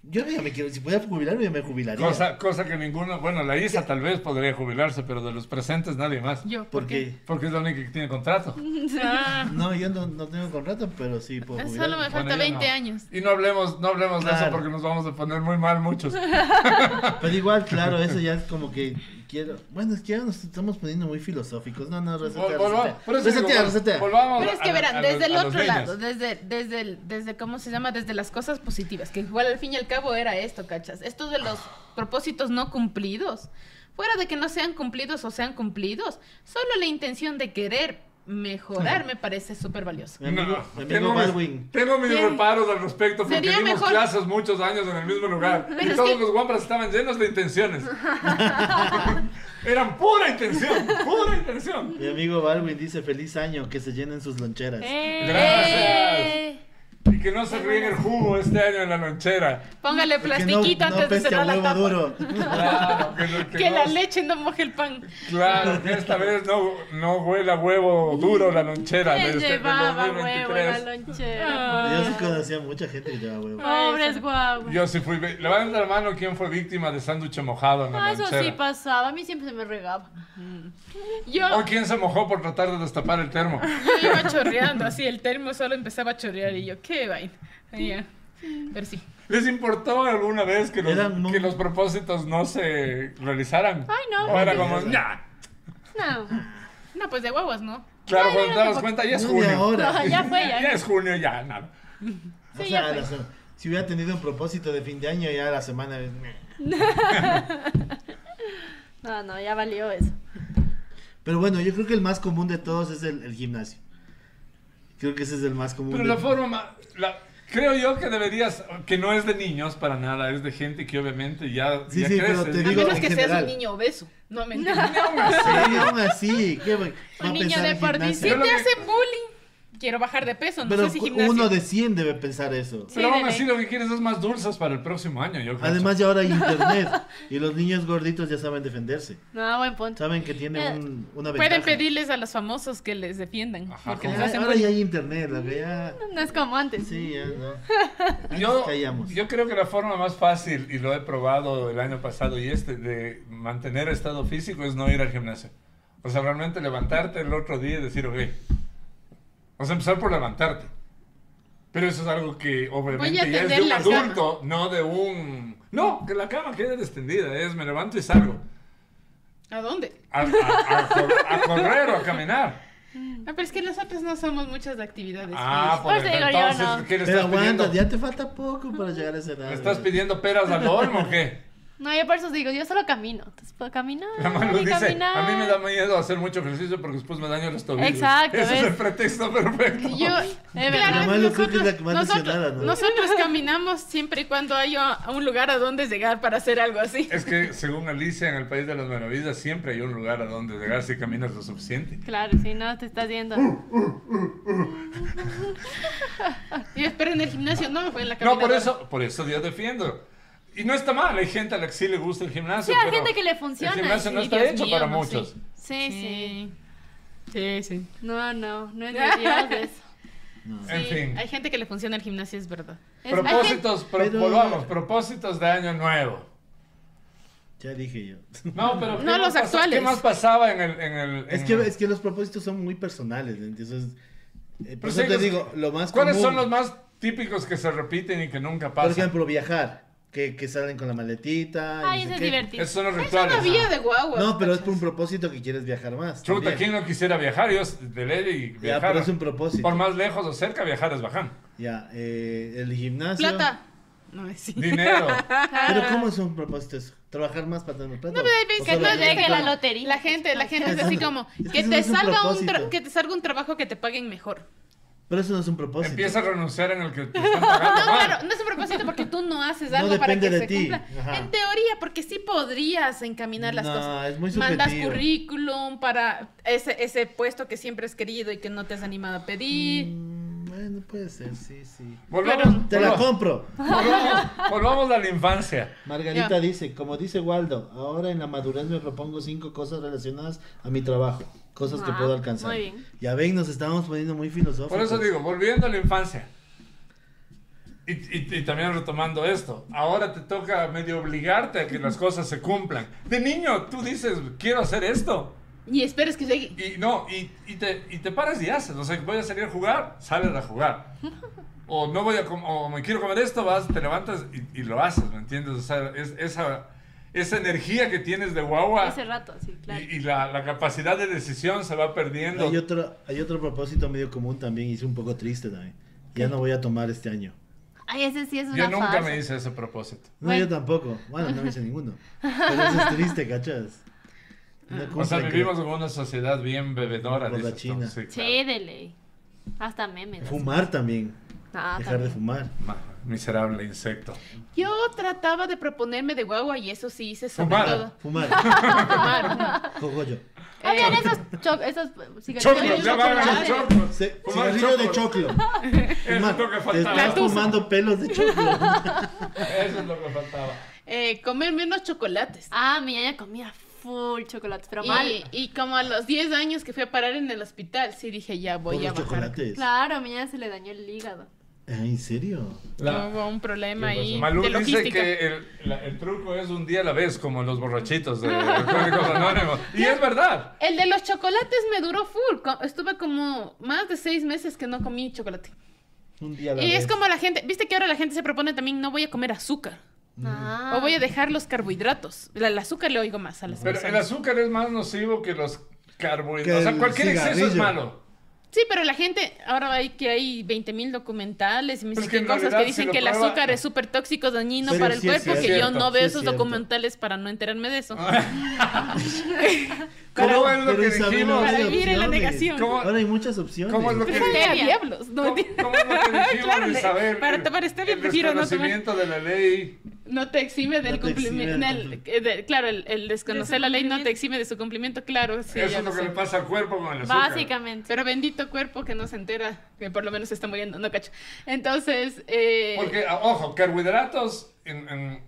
Yo ya me quiero, si pudiera jubilarme, me jubilaría. Cosa, cosa que ninguno, bueno, la Isa tal vez podría jubilarse, pero de los presentes nadie más. Yo. Porque, Porque es la única que tiene contrato. Ah, no, yo no, no tengo contrato, pero sí puedo solo jubilarme. me falta Bueno, yo 20 no. años. Y no hablemos, no hablemos de eso porque nos vamos a poner muy mal muchos. Pero igual, claro, eso ya es como que quiero... Bueno, es que ya nos estamos poniendo muy filosóficos. No, no, resetea, Vol- resetea. vol- resetea. volvamos Pero es que a- verán, a desde el los otro lado, desde, desde, el- desde, ¿cómo se llama? Desde las cosas positivas, que igual al fin y al cabo era esto, ¿cachas? Esto de los propósitos no cumplidos. Fuera de que no sean cumplidos o sean cumplidos, solo la intención de querer mejorar me parece súper valioso. Mi amigo, No, mi amigo tengo, mis, tengo reparos al respecto porque Sería dimos mejor- clases muchos años en el mismo lugar Pero y todos que- los guambras estaban llenos de intenciones. Eran pura intención, pura intención. Mi amigo Baldwin dice feliz año, que se llenen sus loncheras. Eh. Gracias. Y que no se riegue el jugo este año en la lonchera. Póngale no, plastiquito no antes de cerrar la huevo tapa. duro. Claro, que, que Que no- la leche no moje el pan. Claro, que esta vez no, no huela huevo duro la lonchera. ¿Quién el llevaba 2023. huevo en la lonchera? Yo sí conocía mucha gente que llevaba huevo. Pobres guaguas. Yo sí fui. Levanta la mano quién fue víctima de sándwich mojado en la Ah, eso lonchera. sí pasaba. A mí siempre se me regaba. Yo, O quién se mojó por tratar de destapar el termo. yo iba chorreando así, el termo solo empezaba a chorrear y yo, qué vaina. Pero sí. ¿Les importó alguna vez que los, Eran muy- que los propósitos no se realizaran? Ay, no. O era como, ya. No. No, pues de huevos, ¿no? Claro, Ay, cuando te das cuenta, ya es junio. ahora. No, ya fue, ya. Ya es junio, ya, nada. O Sí, sea, ya fue. la- si hubiera tenido un propósito de fin de año, ya la semana. No, no, ya valió eso. Pero bueno, yo creo que el más común de todos es el, el gimnasio. Creo que ese es el más común. Pero de- la forma más... la- creo yo que deberías... Que no es de niños para nada, es de gente que obviamente ya, Sí, ya sí, crece. pero te A digo menos en que seas general. un niño obeso. No me entiendes. Sí, aún así, ¿qué a Un niño de por gimnasio? Si Yo lo te que- hacen bullying, quiero bajar de peso, no Pero sé si gimnasio. uno de 100 debe pensar eso. Sí, Pero aún así lo que quieres es más dulces para el próximo año, yo creo. Además, ya ahora hay internet y los niños gorditos ya saben defenderse. No, buen punto. Saben que tiene Eh, un- una ventaja. Pueden pedirles a los famosos que les defiendan. Ajá, porque como- les Ah, hacen Ahora ya hay internet, la que ya. No es como antes. Sí, ya no. Yo, callamos. yo creo que la forma más fácil, y lo he probado el año pasado y este, de mantener estado físico es no ir al gimnasio. O sea, realmente levantarte el otro día y decir, ok. O sea, empezar por levantarte. Pero eso es algo que obviamente a ya es de un adulto, no de un... No, que la cama quede extendida, es me levanto y salgo. ¿A dónde? A, a- a cor- a correr o a caminar. Ah, pero es que nosotros no somos muchas de actividades. Ah, físicas. por Pues digo yo, no. ¿qué le Pero estás pidiendo? ya te falta poco para llegar a esa edad. ¿Le estás pidiendo peras al olmo o qué? No, yo por eso digo, yo solo camino. Entonces puedo caminar. La dice, caminar. a mí me da miedo hacer mucho ejercicio porque después me daño los tobillos. Exacto, Ese es el pretexto perfecto. Yo, verdad. que más nosotros, ¿no? nosotros caminamos siempre y cuando haya un lugar a donde llegar para hacer algo así. Es que según Alicia, en el País de las Maravillas siempre hay un lugar a donde llegar si caminas lo suficiente. Claro, si no te estás yendo. Y espero en el gimnasio, no me fue en la No, caminadora. por eso, por eso yo defiendo. Y no está mal, hay gente a la que sí le gusta el gimnasio. Sí, hay pero gente que le funciona. El gimnasio no sí, está Dios hecho mío, para no, muchos. sí. Sí, sí. Sí, sí. No, no, no es de Dios eso. En Sí, fin. Hay gente que le funciona el gimnasio, es verdad. Es- Propósitos, pro- Pero- volvamos, propósitos de año nuevo. Ya dije yo. No, pero ¿qué No, más los actuales. ¿Qué más pasaba en el... En el Es en que, el- es que los propósitos son muy personales, entonces. eh, por Pero eso sí, te digo, lo más ¿Cuáles común, son los más típicos que se repiten y que nunca Por pasan? ejemplo, viajar. Que, que salen con la maletita. Ay, no sé eso es divertido. Esos son los rituales. no había de guagua. No, pero es por un propósito que quieres viajar más. Chuta. ¿quién no quisiera viajar? Yo de ley y Ya, viajar. pero es un propósito. Por más lejos o cerca, viajar es baján. Ya, eh, el gimnasio. Plata. No, sí. Dinero. Pero ¿cómo es un propósito eso? ¿Trabajar más para tener plata? No, pero hay ¿O que no solamente llegue la como- lotería. La gente, la gente es así como es que que te es un salga un que te salga un trabajo que te paguen mejor. Pero eso no es un propósito. Empieza a renunciar en el que te están pagando No, mal. claro, no es un propósito porque tú no haces No algo para que depende de se ti. cumpla. Ajá. En teoría, porque sí podrías encaminar las No, cosas. es muy Mandas subjetivo. currículum para ese, ese puesto que siempre has querido y que no te has animado a pedir. Mm, bueno, puede ser, sí, sí. Volvamos, Te la volvamos- compro. volvamos, volvamos a la infancia. Margarita dice, como dice Waldo, ahora en la madurez me propongo cinco cosas relacionadas a mi trabajo, cosas que Ah, puedo alcanzar. muy bien. Ya ven, nos estamos poniendo muy filosóficos. Por eso digo, volviendo a la infancia. Y, y- y también retomando esto, ahora te toca medio obligarte a que las cosas se cumplan. De niño, tú dices, quiero hacer esto. Y esperes que llegue. Y no, y, y te, y te paras y haces. O sea, voy a salir a jugar, sales a jugar. O no voy a o me quiero comer esto, vas, te levantas y, y lo haces, ¿me entiendes? O sea, es, esa, esa energía que tienes de guagua Ese rato, sí, claro. y, y la, la capacidad de decisión se va perdiendo. Hay otro, hay otro propósito medio común también y es un poco triste también. Ya no voy a tomar este año. Ay, ese sí es una Yo nunca me hice ese propósito. No, Bueno. yo tampoco. Bueno, no me hice ninguno. Pero eso es triste, ¿cachas? No O sea, vivimos creo. en una sociedad bien bebedora. Por la. China. Sí, claro. Sí, de ley. Hasta memes. Fumar también. Ah, Dejar de también. fumar. Ma- Miserable insecto. Yo trataba de proponerme de guagua y eso sí hice sobre Fumar. todo. Fumar. Fumar. Cogollo. Habían esos, cho esos cigarrillos Choclos, de ya van Fumar cigarrillo de choclo. Eso es lo que Te faltaba. estás fumando pelos de choclo. Eso es lo que faltaba. Eh, comer menos chocolates. Ah, mi ñaña comía full chocolates, pero mal. Y, y como a los 10 años que fui a parar en el hospital, sí dije, ya voy Por a los bajar. chocolates. Claro, a mi ñaña se le dañó el hígado. Ah, ¿En serio? La- Hubo un problema ahí Malú de dice logística. que el, la- el truco es un día a la vez, como los borrachitos de Alcohólicos Anónimos. Y es verdad. El de los chocolates me duró full. Estuve como más de seis meses que no comí chocolate. Un día a la Y es como la gente, viste que ahora la gente se propone también, no voy a comer azúcar. Ah. O voy a dejar los carbohidratos. El azúcar le oigo más a las Pero el azúcar es más nocivo que los carbohidratos. Que O sea, cualquier exceso es malo. Sí, pero la gente, ahora hay que hay 20 mil documentales y me Pues que cosas realidad que dicen que el prueba- azúcar es súper tóxico, dañino Pero para el sí cuerpo, que cierto, yo no veo es esos cierto. documentales para no enterarme de eso. ¿Cómo es lo que dijimos? ahora Para hay vivir en la negación. ¿Cómo- Ahora hay muchas opciones. ¿Cómo es lo que. No, ¿Cómo, cómo es lo que dijimos, Claro, Isabel? para El- tomar stevia el prefiero no tomar. desconocimiento de la ley. No te exime del No cumplimiento. de- claro, el, el desconocer la ley no te exime de su cumplimiento, claro. Sí, Eso es lo lo que sé. le pasa al cuerpo con el azúcar. Básicamente. Pero bendito cuerpo que no se entera que por lo menos se está muriendo, no cacho. Entonces, eh, Porque, ah, ojo, carbohidratos en, en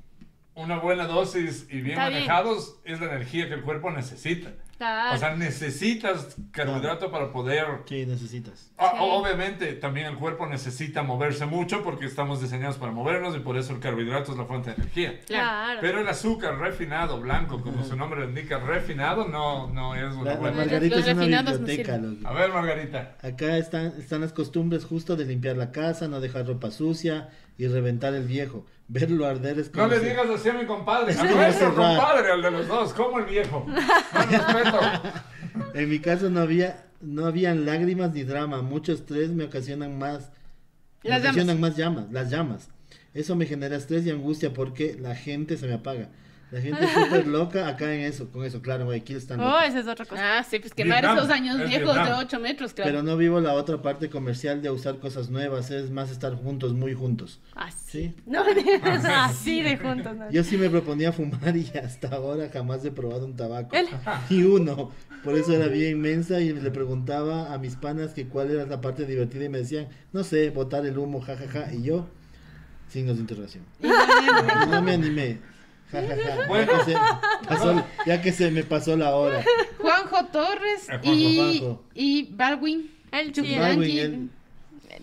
una buena dosis y bien Está bien. manejados es la energía que el cuerpo necesita. Claro. O sea, necesitas carbohidrato para poder... ¿Qué necesitas? Ah, Sí. Obviamente, también el cuerpo necesita moverse mucho porque estamos diseñados para movernos y por eso el carbohidrato es la fuente de energía. claro. Pero el azúcar refinado, blanco, como su nombre lo indica, refinado, no, no es una buena. Margarita Los es una refinados no biblioteca. A ver, Margarita. Acá están, están las costumbres justo de limpiar la casa, no dejar ropa sucia y reventar el viejo. Verlo arder es No como le si- digas así a mi compadre, Es a nuestro compadre, al de los dos, como el viejo. Más respeto. En mi caso no había, no habían lágrimas ni drama. Mucho estrés me ocasionan más. Me Las ocasionan más llamas, las llamas. Eso me genera estrés y angustia porque la gente se me apaga. La gente es súper loca acá en eso, con eso, claro, Guayaquil están Oh, locos. esa es otra cosa. ah, sí, pues quemar Vietnam, esos años es viejos de Vietnam. 8 metros, claro. Pero no vivo la otra parte comercial de usar cosas nuevas, es más estar juntos, muy juntos. Así. Sí. No, así de juntos. ¿no? Yo sí me proponía fumar y hasta ahora jamás he probado un tabaco. El- Ni uno. Por eso era bien inmensa y le preguntaba a mis panas que cuál era la parte divertida y me decían, no sé, botar el humo, jajaja. Y yo, signos de interrogación. Y no me animé. Bueno. Ya, que se pasó- ya que se me pasó la hora. Juanjo Torres Eh, Juanjo, y, Juanjo. y Baldwin El Chucky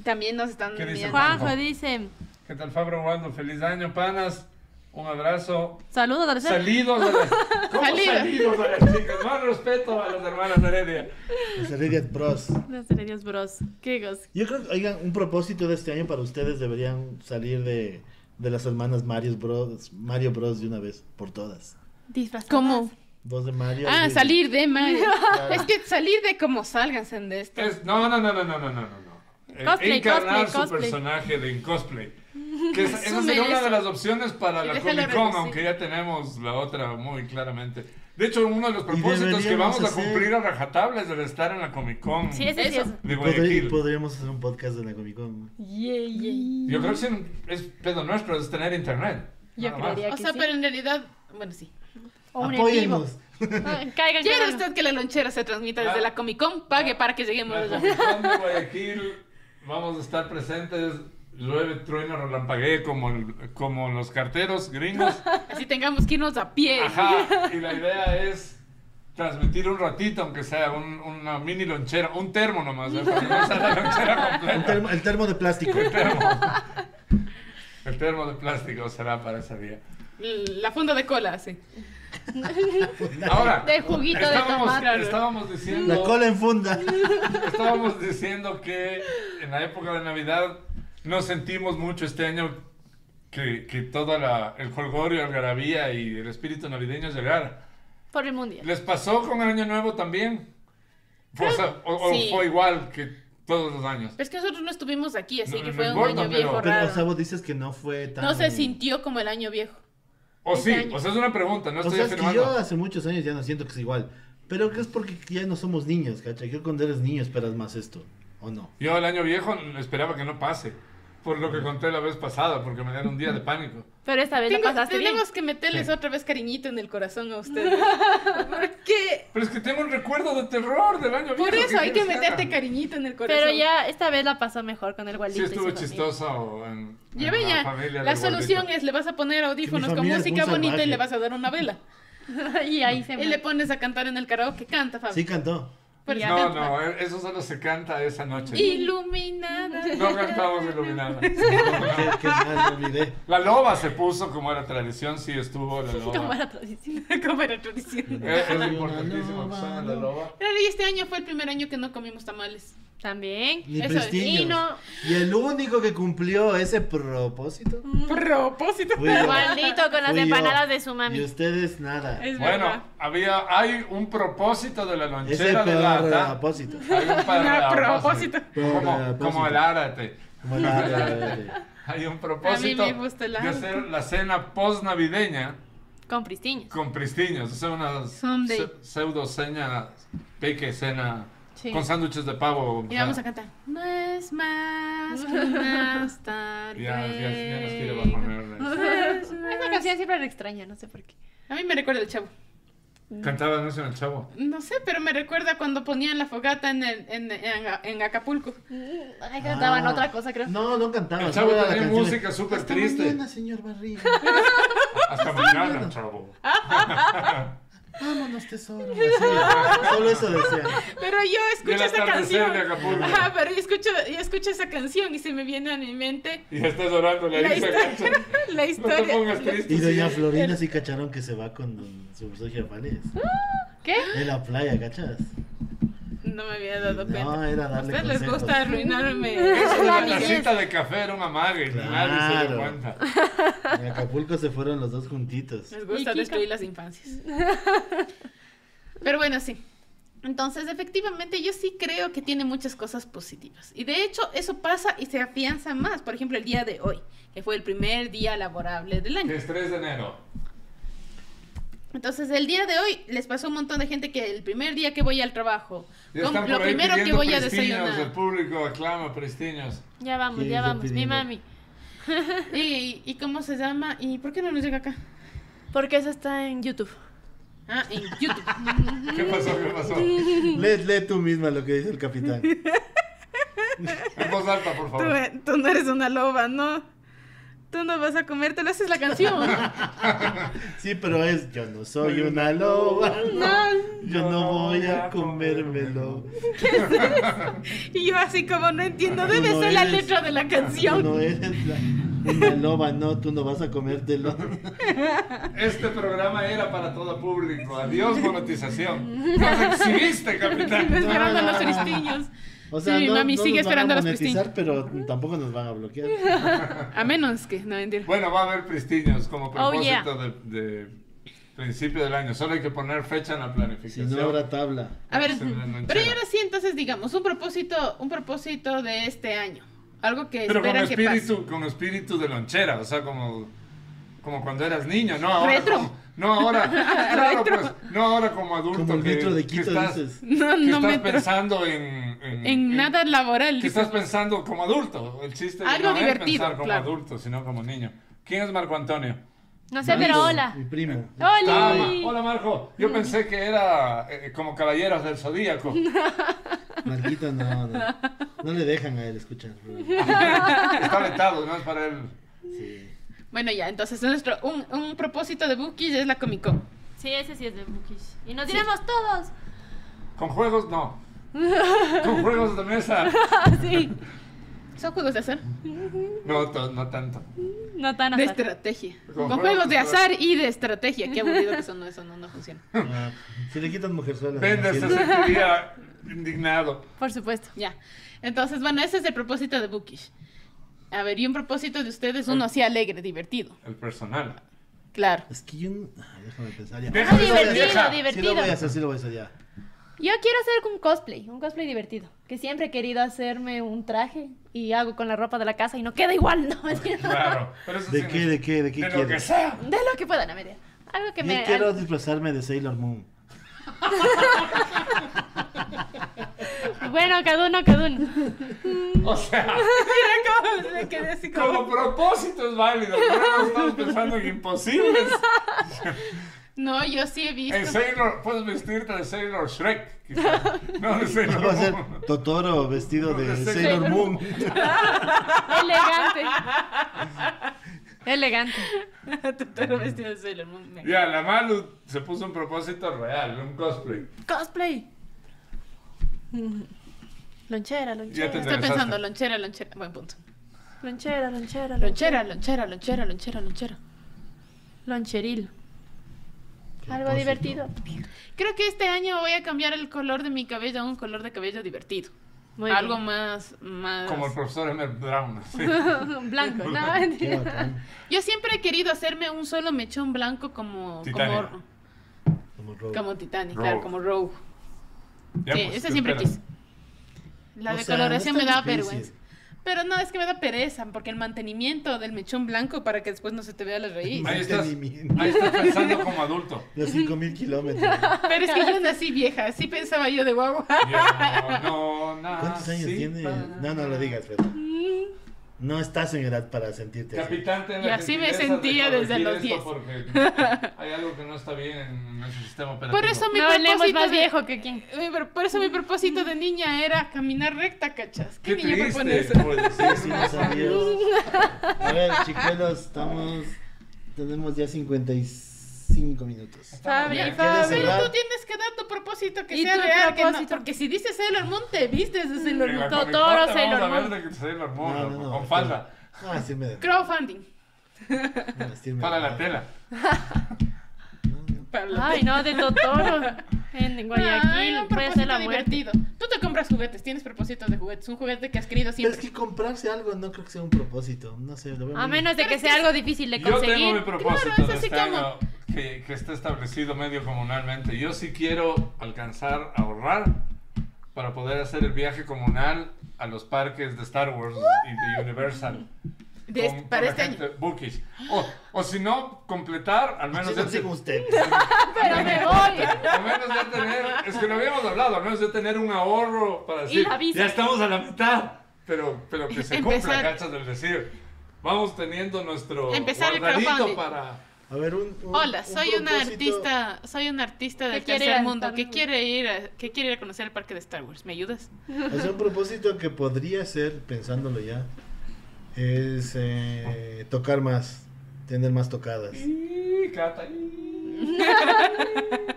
también nos están ¿Qué dice enviando. Juanjo dice, ¿Qué tal, Fabro Waldo? Feliz año, panas. Un abrazo. saludos a Salidos a las... ¿Cómo Salidos. salidos a las chicas? Más respeto a las hermanas Heredia. Los Heredias Bros. Los Heredios Bros. Qué gos. Yo creo que, oigan, un propósito de este año para ustedes deberían salir de, de las hermanas Mario Bros. Mario Bros. de una vez, por todas. Disfrazadas. ¿Cómo? Dos de Mario. Ah, salir de Mario. es que salir de como salganse de esto. Es- no, no, no, no, no, no, no, no. Eh, Cosplay, encarnar cosplay, su cosplay. personaje de en cosplay. Que esa, sería una de las opciones para Y la Comic Con, aunque ya tenemos la otra muy claramente. De hecho, uno de los propósitos que vamos a hacer- cumplir a rajatabla es el estar en la Comic Con Sí, Eso. es. de Guayaquil. podríamos hacer un podcast de la Comic Con. Yeah, yeah. Yo creo que sí, es pedo nuestro, es tener internet. Yo creería O que sea, sí. pero en realidad, bueno, sí. O. Apóyennos. Ah, Caigan, ¿Quiere caigan. usted que la lonchera se transmita desde Ah. la Comic Con? Pague para que lleguemos La allá. Comic Con de Guayaquil, vamos a estar presentes. Llueve, trueno, relampaguee como, el- como los carteros gringos. Así tengamos que irnos a pie. Ajá, y la idea es transmitir un ratito, aunque sea un- una mini lonchera, un termo nomás, ¿eh? para que no sea la lonchera El completa. termo, el termo de plástico. El termo. El termo de plástico será para ese día. La funda de cola, sí. Ahora, De juguito de estábamos, tomate. estábamos diciendo... La cola en funda. Estábamos diciendo que en la época de Navidad no sentimos mucho este año que, que todo la, el jolgorio, algarabía y el espíritu navideño llegara. Por el mundial. ¿Les pasó con el Año Nuevo también? Fue- o, sea, o- o Sí. fue igual que todos los años. Pero es que nosotros no estuvimos aquí, así No, que no fue un importa, año pero- viejo Pero, raro. o sea, vos dices que no fue tan... No se sintió como el año viejo. O Este sí, año. o sea, es una pregunta, no O estoy sea, es que afirmando. yo hace muchos años ya no siento que es igual. Pero que es porque ya no somos niños, ¿cachai? Que cuando eres niño esperas más esto, ¿o no? Yo el año viejo esperaba que no pase, por lo que conté la vez pasada, porque me dieron un día de pánico. Pero esta vez Tengo- la pasaste bien. tenemos que meterles Sí. otra vez cariñito en el corazón a ustedes. Porque Pero es que tengo un recuerdo de terror del año por viejo, eso hay que meterte haga? cariñito en el corazón. Pero ya esta vez la pasó mejor con el Sí, Waldito. estuvo chistoso en, Ya en ve la ya, familia la solución es le vas a poner audífonos con música bonita y le vas a dar una vela. y ahí se Y le pones a cantar en el karaoke, canta Fabi. Sí cantó. No, no, eh, eso solo se canta esa noche. Iluminada. No cantamos iluminada. Olvidé. La loba se puso como era tradición, sí estuvo la Como loba. era tradición. Como era tradición. Eh, Es, importantísimo que la loba. Pero y este año fue el primer año que no comimos tamales. También. Ni Eso. Y no. Y el único que cumplió ese propósito Propósito. fui yo. Waldito con las Fui yo. empanadas de su Y mami. ustedes nada. Es Bueno, verdad. había, hay un propósito de la lonchera de lata. propósito. Hay un propósito. propósito. Como, Propósito. como el árate. Como la- Hay un propósito A mí me gusta el de árate. hacer la cena post-navideña Con pristiños. con pristiños. O sea, una Someday. pseudo cena, peque cena Sí. con sándwiches de pavo. Y vamos a cantar. No es más que unas Ya, ya, ya nos quiere bajonear. Esa canción siempre era extraña, no sé por qué. A mí me recuerda el chavo. Cantaban eso en el chavo. No sé, pero me recuerda cuando ponían la fogata en, el- en, en, en Acapulco. Ay, cantaban Ah. otra cosa, creo. No, no cantaba. El chavo era la tenía música súper Hasta triste. mañana, señor Barriga. Hasta mañana, chavo. Vámonos, tesoro. Así, solo eso decía. Pero yo escucho esa canción. de. Ajá, pero yo escucho, yo escucho esa canción y se me viene a mi mente Y estás orando la la historia. la No te historia. pongas triste. Y doña. Florina sí cacharon que se va con don- su socio Juárez. ¿Qué? En la playa, ¿cachas? No me había dado No, cuenta. era A darle ustedes les gusta arruinarme. La niñez. tacita de café era una maga y nadie se dio Claro. cuenta. En Acapulco se fueron los dos juntitos. Les ¿Y gusta destruir las infancias. Pero bueno, sí. Entonces, efectivamente, yo sí creo que tiene muchas cosas positivas. Y de hecho, eso pasa y se afianza más. Por ejemplo, el día de hoy, que fue el primer día laborable del Que año. es 3 de enero. Entonces, el día de hoy les pasó a un montón de gente que el primer día que voy al trabajo, lo primero que voy a prestiños, El desayunar. público aclama prestiños. Ya vamos, ya vamos. Mi pidiendo. mami. ¿Y, ¿Y cómo se llama? ¿Y por qué no nos llega acá? Porque eso está en YouTube. Ah, en YouTube. ¿Qué pasó? ¿Qué pasó? Lee, lee tú misma lo que dice el capitán. En voz alta, por Tú, favor. eh, tú no eres una loba, ¿no? Tú no vas a comértelo, esa es la canción. Sí, pero es yo no soy una loba. No. Yo no voy a comérmelo. Y yo así como no entiendo, debe no ser la letra de la Tú canción. no eres la- una loba, no, tú no vas a comértelo. Este programa era para todo público. Adiós, monetización. Nos exhibiste, capitán. Esperando a los fristiños. O sea, Sí, no, mami, no sigue nos van a los monetizar, pero tampoco nos van a bloquear. A menos que, no mentira. Bueno, va a haber pristiños como propósito yeah. de, de principio del año. Solo hay que poner fecha en la Si planificación. no habrá tabla. A ver, engancharon. pero y ahora sí, entonces digamos, un propósito, un propósito de este año. Algo que Pero con esperan que pase. espíritu, con espíritu de lonchera, o sea, como, como cuando eras niño, no ahora. Retro. como- no ahora, claro, pues, no ahora como adulto. Como el que, de que Quito, estás, dices. No, que no estás pensando en, en, en nada laboral. Que estás pensando como adulto. El chiste Algo no es divertido, pensar como claro. adulto, sino como niño. ¿Quién es Marco Antonio? No sé, Marco. pero hola. Mi primo. Ah, ¡Hola! Ma- hola Marco, yo pensé que era eh, como Caballeros del Zodíaco. Marquito, no, no. No le dejan a él escuchar. Está vetado, no es para él. Sí. Bueno, ya, entonces nuestro, un, un propósito de Bookies es la Comic Con. Sí, ese sí es de Bookish. Y nos diremos todos. Con juegos no. Con juegos de mesa. sí. Son juegos de azar. No, no tanto. No tan De azar. estrategia. Con Con, juegos juegos de de- azar y de estrategia. Qué aburrido que eso no, eso no, no funciona. Ah, si le quitan mujerzuelas. Vende, se sentiría indignado. Por supuesto. Ya. Entonces, bueno, ese es el propósito de Bookish. A ver, y un propósito de ustedes, uno así alegre, divertido. El personal. Claro. Es que yo. ah, déjame pensar ya. Deja de ser divertido, vieja. Sí divertido. lo voy a hacer, sí lo voy a hacer ya. Yo quiero hacer un cosplay, un cosplay divertido. Que siempre he querido hacerme un traje y hago con la ropa de la casa y no queda igual, no. Claro. Pero eso ¿De sí qué, no- de qué, de qué De lo que quieres? sea. De lo que pueda, no. Algo que Yo me. quiero disfrazarme de Sailor Moon. Bueno, cada uno, cada uno. O sea, me quedé así como... Como propósito es válido, pero no estamos pensando en imposibles. No, yo sí he visto. En Sailor, puedes vestirte de Sailor Shrek, quizás. No de Sailor Va a ser Moon. Totoro vestido de De Sailor Sailor Moon. Elegante. Elegante. Totoro vestido de Sailor Moon. Ya, la Malu se puso un propósito real, un cosplay. Cosplay. Lonchera, Ya te lonchera. Estoy pensando, lonchera, lonchera. Buen punto. Lonchera, lonchera, Lonchera, lonchera, lonchera, lonchera, lonchera. Loncheril. Algo divertido. Creo que este año voy a cambiar el color de mi cabello a un color de cabello divertido. Muy Algo bien. más, más... Como el profesor Emmett Brown. Blanco. No. Yo siempre he querido hacerme un solo mechón blanco como... Titanic. Como, Como Rogue. como Titanic, claro, como Rogue. Ya, sí, pues, ese ¿qué siempre quise. La O sea, decoloración no me difícil. vergüenza. Pero no, es que me da pereza, porque el mantenimiento del mechón blanco para que después no se te vea la raíz. Ahí estás, Mantenimiento. ahí estás pensando como adulto. Los 5000 kilómetros. Pero es que yo nací vieja, así pensaba yo de guagua. Yo no nací ¿Cuántos años tiene? para- No, no lo digas, Fred. No estás en edad para sentirte así. Capitán, ten Y así me de sentía desde los esto 10. Porque hay algo que no está bien en nuestro sistema operativo. Por eso mi No propósito más de- viejo que pro- Por eso mi propósito de niña era caminar recta, ¿cachas? ¿Qué, Qué niño propone eso? pues, sí, Sí. A ver, chicuelos, estamos. Tenemos ya 55 minutos. Fabi, bien. Fabi. ¿Quieres Pero cerrar? tú tienes que dar tu propósito que ¿Y sea tu real, que no- propósito? porque si dices Sailor Moon, te vistes de Sailor Moon. Totoro, Sailor vamos a Moon. ver de que Sailor Moon, No, no, con falda, me Crowdfunding. para la tela. No, no. Para la Ay, no, de Totoro. En Ay, Guayaquil un puede ser la muerte. divertido. Tú te compras juguetes, tienes propósitos de juguetes. Un juguete que has querido Pero es siempre. que comprarse algo no creo que sea un propósito. No sé, lo veo A muy- menos de Pero que sea algo difícil de Yo tengo mi conseguir. propósito Claro, es de este como- año que, que está establecido medio comunalmente. Yo sí quiero alcanzar a ahorrar para poder hacer el viaje comunal a los parques de Star Wars y de Universal. De este- con- para con este la año. gente bookish. O, o si no, completar, al menos Sí, no usted. Pero me voy. al menos ya tener, es que lo habíamos hablado, al menos ya tener un ahorro para decir, la visa. ya estamos a la mitad, pero, pero que se cumpla, cachas del decir, vamos teniendo nuestro Empezar el guardadito crowdfunding. para... A ver, un. un- Hola, un soy una artista, soy una artista del tercer mundo que quiere ir a, que quiere ir a conocer el parque de Star Wars. ¿Me ayudas? O sea, un propósito que podría ser, pensándolo ya, es eh, tocar más, tener más tocadas. Y, Cata, y-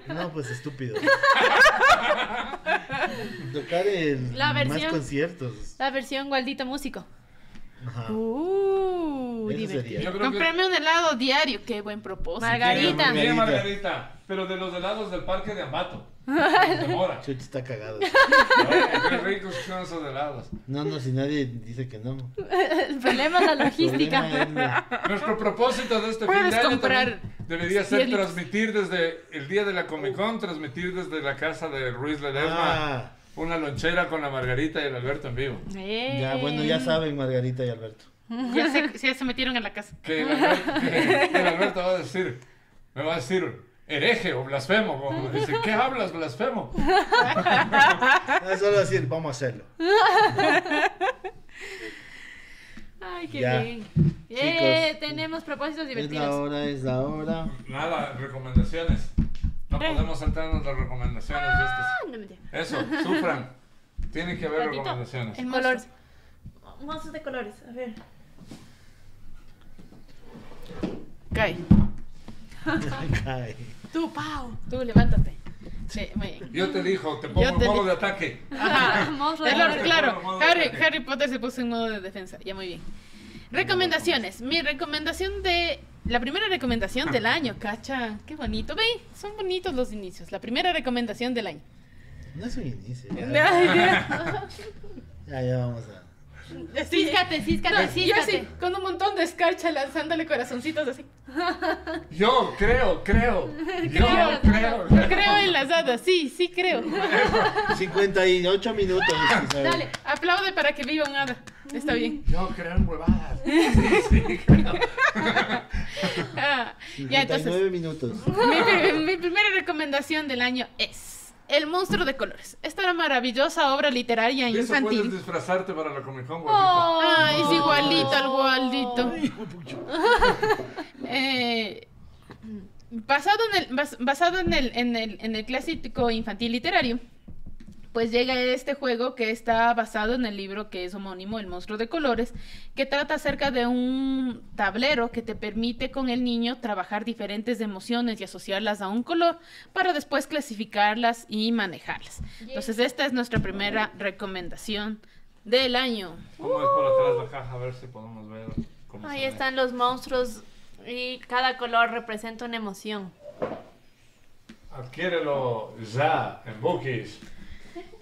No, pues estúpido. Tocar el La más versión- conciertos. La versión Gualdito Músico. Ajá. Uh, divertido. que... Comprarme un helado diario, qué buen propósito. Margarita. Margarita. Margarita, pero de los helados del parque de Ambato. De Mora. Chuchi está cagado. Qué ricos son esos helados. No, no, si nadie dice que no. El problema es la logística. es la- Nuestro propósito de este fin de año comprar también debería ser cielitos. transmitir desde el día de la Comic Con, transmitir desde la casa de Ruiz Ledesma Ah, una lonchera con la Margarita y el Alberto en vivo. Eh. ya, bueno, ya saben, Margarita y Alberto. Ya se, ya se metieron en la casa. Que el Alberto, que el Alberto va a decir, me va a decir hereje o blasfemo. Como dice, ¿qué hablas, blasfemo? Ah, solo decir, vamos a hacerlo. Ay, qué Ya. bien. Eh, Chicos, tenemos propósitos Es la divertidos. hora, es la hora. Nada, recomendaciones. No Eh. podemos saltarnos las recomendaciones de estas. Ah, no mentira. Eso, sufran. Tiene que haber recomendaciones. El Colores. Monstruos de colores. A ver. Kai, Cae. Tú, Pau, tú levántate. Sí. Yo te dijo, te pongo en modo di- de ataque. Ajá. De claro, de Harry, ataque. Harry Potter se puso en modo de defensa. Ya muy bien. Recomendaciones. Mi recomendación de. La primera recomendación del año, cacha. Qué bonito. Ve, son bonitos los inicios. La primera recomendación del año. No es un inicio. Ya, ya, ya vamos a. Sí. Císcate, císcate, No, yo císcate. así, con un montón de escarcha lanzándole corazoncitos así. Yo creo, creo. Yo Creo. creo. Creo en las hadas, sí, sí creo. 58 minutos. Dale, aplaude para que viva un hada. Está bien. Yo creo en huevadas. Sí, sí, creo. Ah, ya, entonces, 59 minutos. mi primera recomendación del año es El monstruo de colores. Esta maravillosa obra literaria De eso puedes infantil. disfrazarte para la Comic Con. Oh. Ay, es igualito al de pucha. Eh, basado en el, bas- basado en el, en, el, en el clásico infantil literario, pues llega este juego que está basado en el libro que es homónimo, El monstruo de colores, que trata acerca de un tablero que te permite con el niño trabajar diferentes emociones y asociarlas a un color para después clasificarlas y manejarlas. Entonces esta es nuestra primera recomendación del año. Vamos por atrás la caja a ver si podemos ver cómo Ahí se ve. están los monstruos y cada color representa una emoción. Adquiérelo ya en Bookies.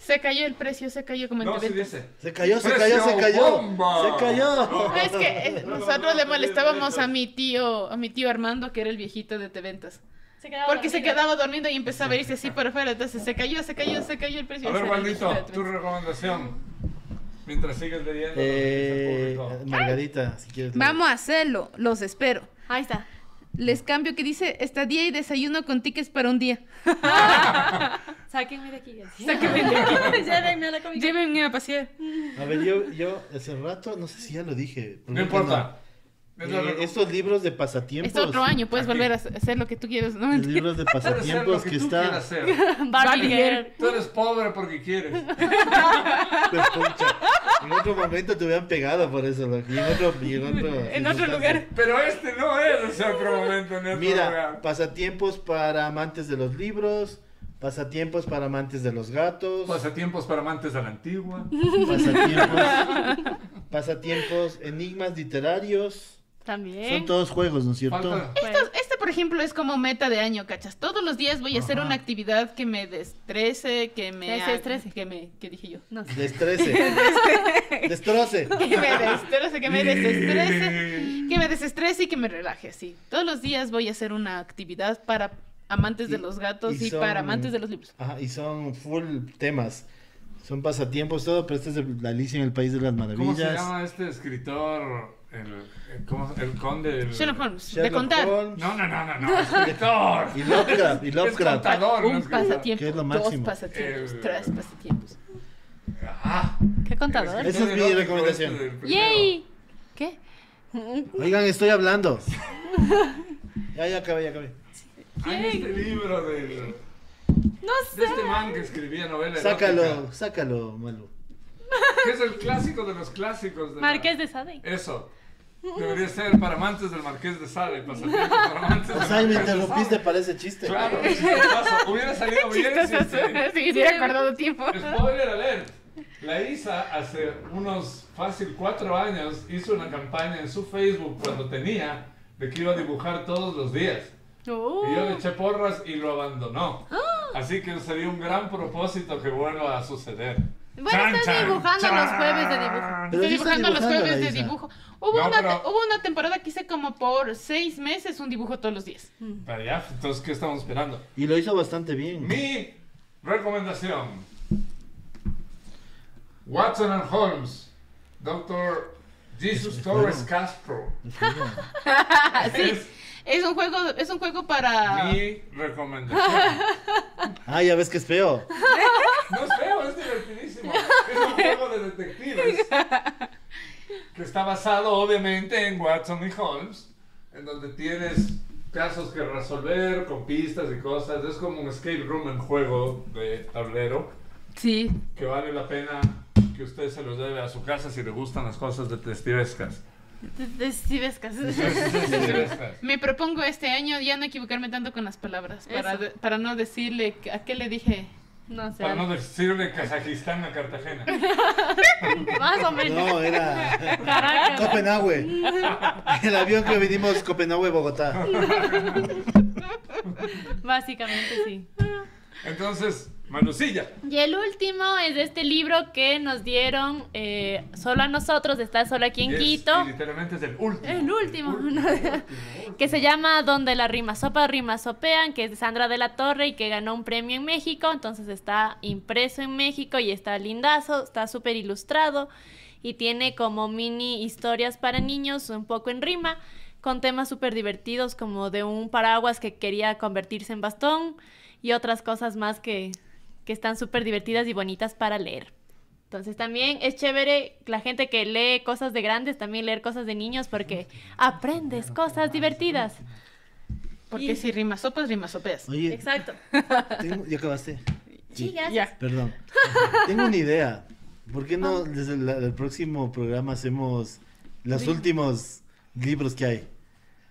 Se cayó el precio, se cayó como en No, sí TV. dice. Se cayó, se cayó, se cayó. bomba. Se cayó. No, es que eh, nosotros le molestábamos a mi tío, a mi tío Armando, que era el viejito de Teventas. Porque se quedaba dormido y empezaba a irse así por afuera. Entonces se cayó, se cayó, se cayó el precio. A ver, de tu recomendación. Mientras sigues leyendo. Eh, lo que dice el público. Margarita, si quieres. Vamos a hacerlo, los espero. Ahí está. Les cambio que dice estadía y desayuno con tickets para un día. Sáquenme de aquí. Sáquenme de aquí. Llévenme a la comida. Llévenme a pasear. A ver, yo, yo hace rato, no sé si ya lo dije. No importa. Eh, estos libros de pasatiempos. Es otro año, puedes Aquí. volver a hacer lo que tú quieras. ¿no? Los libros de Puedes hacer lo pasatiempos que, que está. hacer. Tú eres pobre porque quieres. Pues, pucha, en otro momento te hubieran pegado por eso, loco, y en otro, y en otro, En otro lugar. Pero este no es ese otro momento en otro Mira, lugar. pasatiempos para amantes de los libros, pasatiempos para amantes de los gatos, Pasatiempos para amantes de la antigua. pasatiempos, pasatiempos, enigmas literarios. También. Son todos juegos, ¿no es cierto? Falta. Esto- este, por ejemplo, es como meta de año, ¿cachas? Todos los días voy a hacer una actividad que me destrese, que me... Estrese. Que me... ¿Qué dije yo? No sé. Destrece. Destroce. Que me destrese, que me desestrese, que me desestrese y que me relaje, así. Todos los días voy a hacer una actividad para amantes de los gatos y, y son- para amantes de los libros. Ajá, y son full temas. Son pasatiempos, todo, pero este es de la Alicia en el País de las ¿Cómo se Maravillas. llama este escritor? El, el, ¿cómo- el conde. El... Sherlock Holmes, de contar. Holmes No, no, no, no, no. Escritor. Y Lovecraft, y Es Lovecraft. contador, no Un escritor. pasatiempo, Que es lo dos pasatiempos, El- tres pasatiempos. Ah, ¿Qué contador? el Esa es mi recomendación. del. ¡Yay! ¿Qué? Oigan, estoy hablando. Ya, ya acabé, ya acabé. Hay este libro del. No De este man que escribía novela Sácalo, erótica, sácalo, Malu. Que es el clásico de los clásicos. De la- Marqués de Sade. Eso. Debería ser para amantes del Marqués de Sade. Para amantes del O sea, me interrumpiste para ese chiste. Claro. Hubiera salido bien. si Chistoso, este- si hubiera acordado tiempo. Spoiler alert. La Isa hace unos fácil cuatro años hizo una campaña en su Facebook cuando tenía de que iba a dibujar todos los días. Uh. Y yo le eché porras y lo abandonó. Así que sería un gran propósito que vuelva a suceder. Bueno, Chan, estás dibujando chan. los jueves de dibujo. Pero Estoy dibujando los jueves de dibujo. Hubo, No, una, pero- hubo una temporada que hice como por seis meses un dibujo todos los días. Para allá, entonces, ¿qué estamos esperando? Y lo hizo bastante bien. Mi recomendación. Watson and Holmes. Doctor Jesus Torres. Castro. sí, Es es un juego, es un juego para. mi recomendación. Ah, ya ves que es feo. No es feo, es divertidísimo. Es un juego de detectives que está basado obviamente en Watson y Holmes, en donde tienes casos que resolver con pistas y cosas. Es como un escape room en juego de tablero Sí. que vale la pena que usted se los lleve a su casa si le gustan las cosas detectivescas. Detectivescas. Me propongo este año ya no equivocarme tanto con las palabras. Para, de- para no decirle. ¿A qué le dije? No sé. Para no decirle Kazajistán a Cartagena. Más o menos. No, era Caracas. Copenhague. El avión que vinimos Copenhague-Bogotá. Básicamente sí. Entonces, Manucilla. Y el último es de este libro que nos dieron eh, solo a nosotros, está solo aquí en Quito. y literalmente es el último. El último. Último, último. que se llama Donde las rimas sopa rimas sopean, que es de Sandra de la Torre y que ganó un premio en México, entonces está impreso en México y está lindazo, está súper ilustrado y tiene como mini historias para niños, un poco en rima, con temas súper divertidos como de un paraguas que quería convertirse en bastón y otras cosas más que, que están súper divertidas y bonitas para leer. Entonces también es chévere la gente que lee cosas de grandes, también leer cosas de niños porque aprendes cosas divertidas. Porque Y- si rimas sopas, rimas sopeas. Oye, Exacto. tengo- ya acabaste. Sí, gracias. Ya. Perdón. Tengo una idea. ¿Por qué no desde el, el próximo programa hacemos los últimos libros que hay?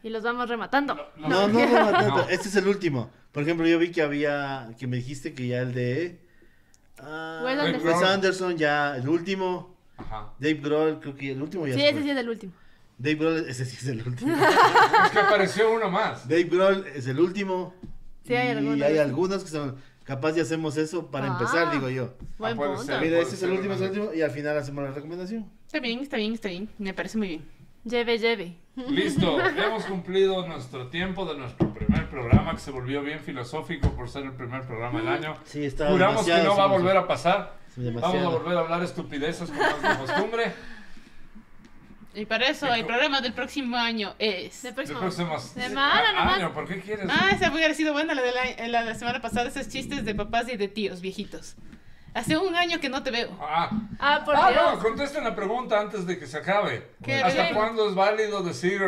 Y los vamos rematando. No, no, no, no, no, No. Este es el último. Por ejemplo, yo vi que había, que me dijiste que ya el de ah, Wes Anderson. Wes Anderson, ya el último. Ajá. Dave Grohl, creo que el último ya Sí, se ese sí es el último. Dave Grohl, ese sí es el último. Es que apareció uno más. Dave Grohl es el último. Sí, hay y algunos. hay algunos que son capaz de hacemos eso para Ah. empezar, digo yo. Buen punto. ser. Mira, este es el último, es el último y al final hacemos la recomendación. Está bien, está bien, está bien. Me parece muy bien. Lleve, lleve. Listo, hemos cumplido nuestro tiempo de nuestro primer programa que se volvió bien filosófico por ser el primer programa del año. Sí, está Juramos que no va a volver a pasar. Demasiado. Vamos a volver a hablar estupideces como es de costumbre. Y para eso, el programa del próximo año es. De De próximo. próximos Semana Ah, nomás. año, ¿por qué quieres? Ah, esa hubiera sido buena la de la, la de la semana pasada, esos chistes de papás y de tíos viejitos. Hace un año que no te veo. Ah, Ah, por ah, Dios. no, contesten la pregunta antes de que se acabe. ¿Qué? ¿Hasta cuándo es válido decir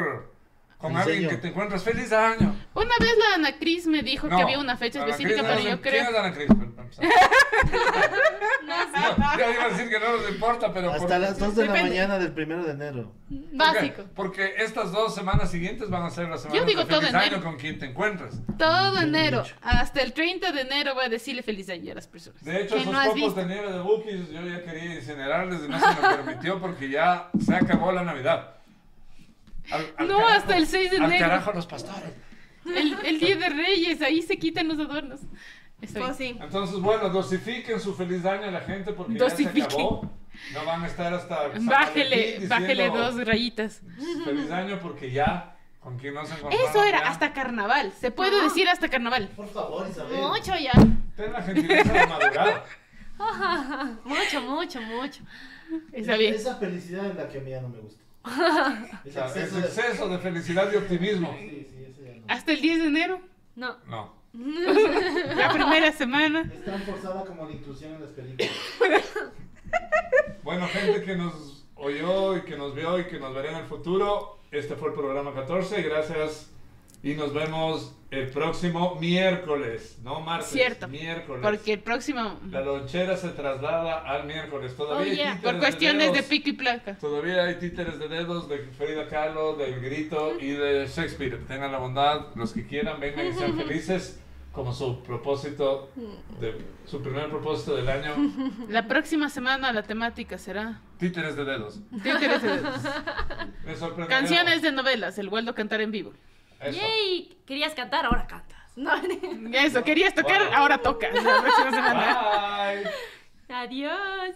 con alguien que te encuentras feliz año? Una vez la Ana Cris me dijo No, que había una fecha específica, Cris, pero no yo ¿Quién creo. es Ana Cris? Empezar. No, ya iba a decir que no nos importa, pero... Hasta por- las 2 de la Depende. mañana del primero de enero. Básico. Porque estas dos semanas siguientes van a ser las semanas digo de todo feliz enero. año con quien te encuentras. Todo enero, hasta el 30 de enero voy a decirle feliz año a las personas. De hecho, esos no copos visto. de nieve de Bookies yo ya quería incinerarles y no se me permitió porque ya se acabó la Navidad. Al- al No, hasta el 6 de Al enero. carajo los pastores. El, el día de Reyes, ahí se quitan los adornos. Pues sí. Entonces, bueno, dosifiquen su feliz año a la gente porque ya Dosifiquen. se acabó. No van a estar hasta Bájele, Valentín bájele diciendo, dos rayitas. Feliz año porque ya con quien no se encontraron. Eso era ya. hasta carnaval. Se puede Ah. decir hasta carnaval. Por favor, Isabel. Mucho ya. Ten la gentileza de madurar. Mucho, mucho, mucho. Está bien. Esa felicidad es la que a mí ya no me gusta. Es exceso de- exceso de felicidad y optimismo. Sí, sí, eso ya no. Hasta el 10 de enero, No. No. la primera semana. Es tan forzada como la inclusión en las películas. Bueno, gente que nos oyó y que nos vio y que nos verá en el futuro, este fue el programa 14. Gracias y nos vemos el próximo miércoles, no martes. Cierto. Miércoles. Porque el próximo. La lonchera se traslada al miércoles. Todavía Oh, yeah. Por cuestiones de dedos. pico y placa. Todavía hay títeres de dedos de Frida Kahlo, del Grito y de Shakespeare. Tengan la bondad, los que quieran, vengan y sean felices como su propósito, de, su primer propósito del año. La próxima semana la temática será Títeres de dedos. títeres de dedos. Me canciones de novelas, el vuelto cantar en vivo. Eso. Yay. Querías cantar, ahora cantas. No. Eso, querías tocar, Wow. ahora tocas. La próxima semana. Bye. Adiós.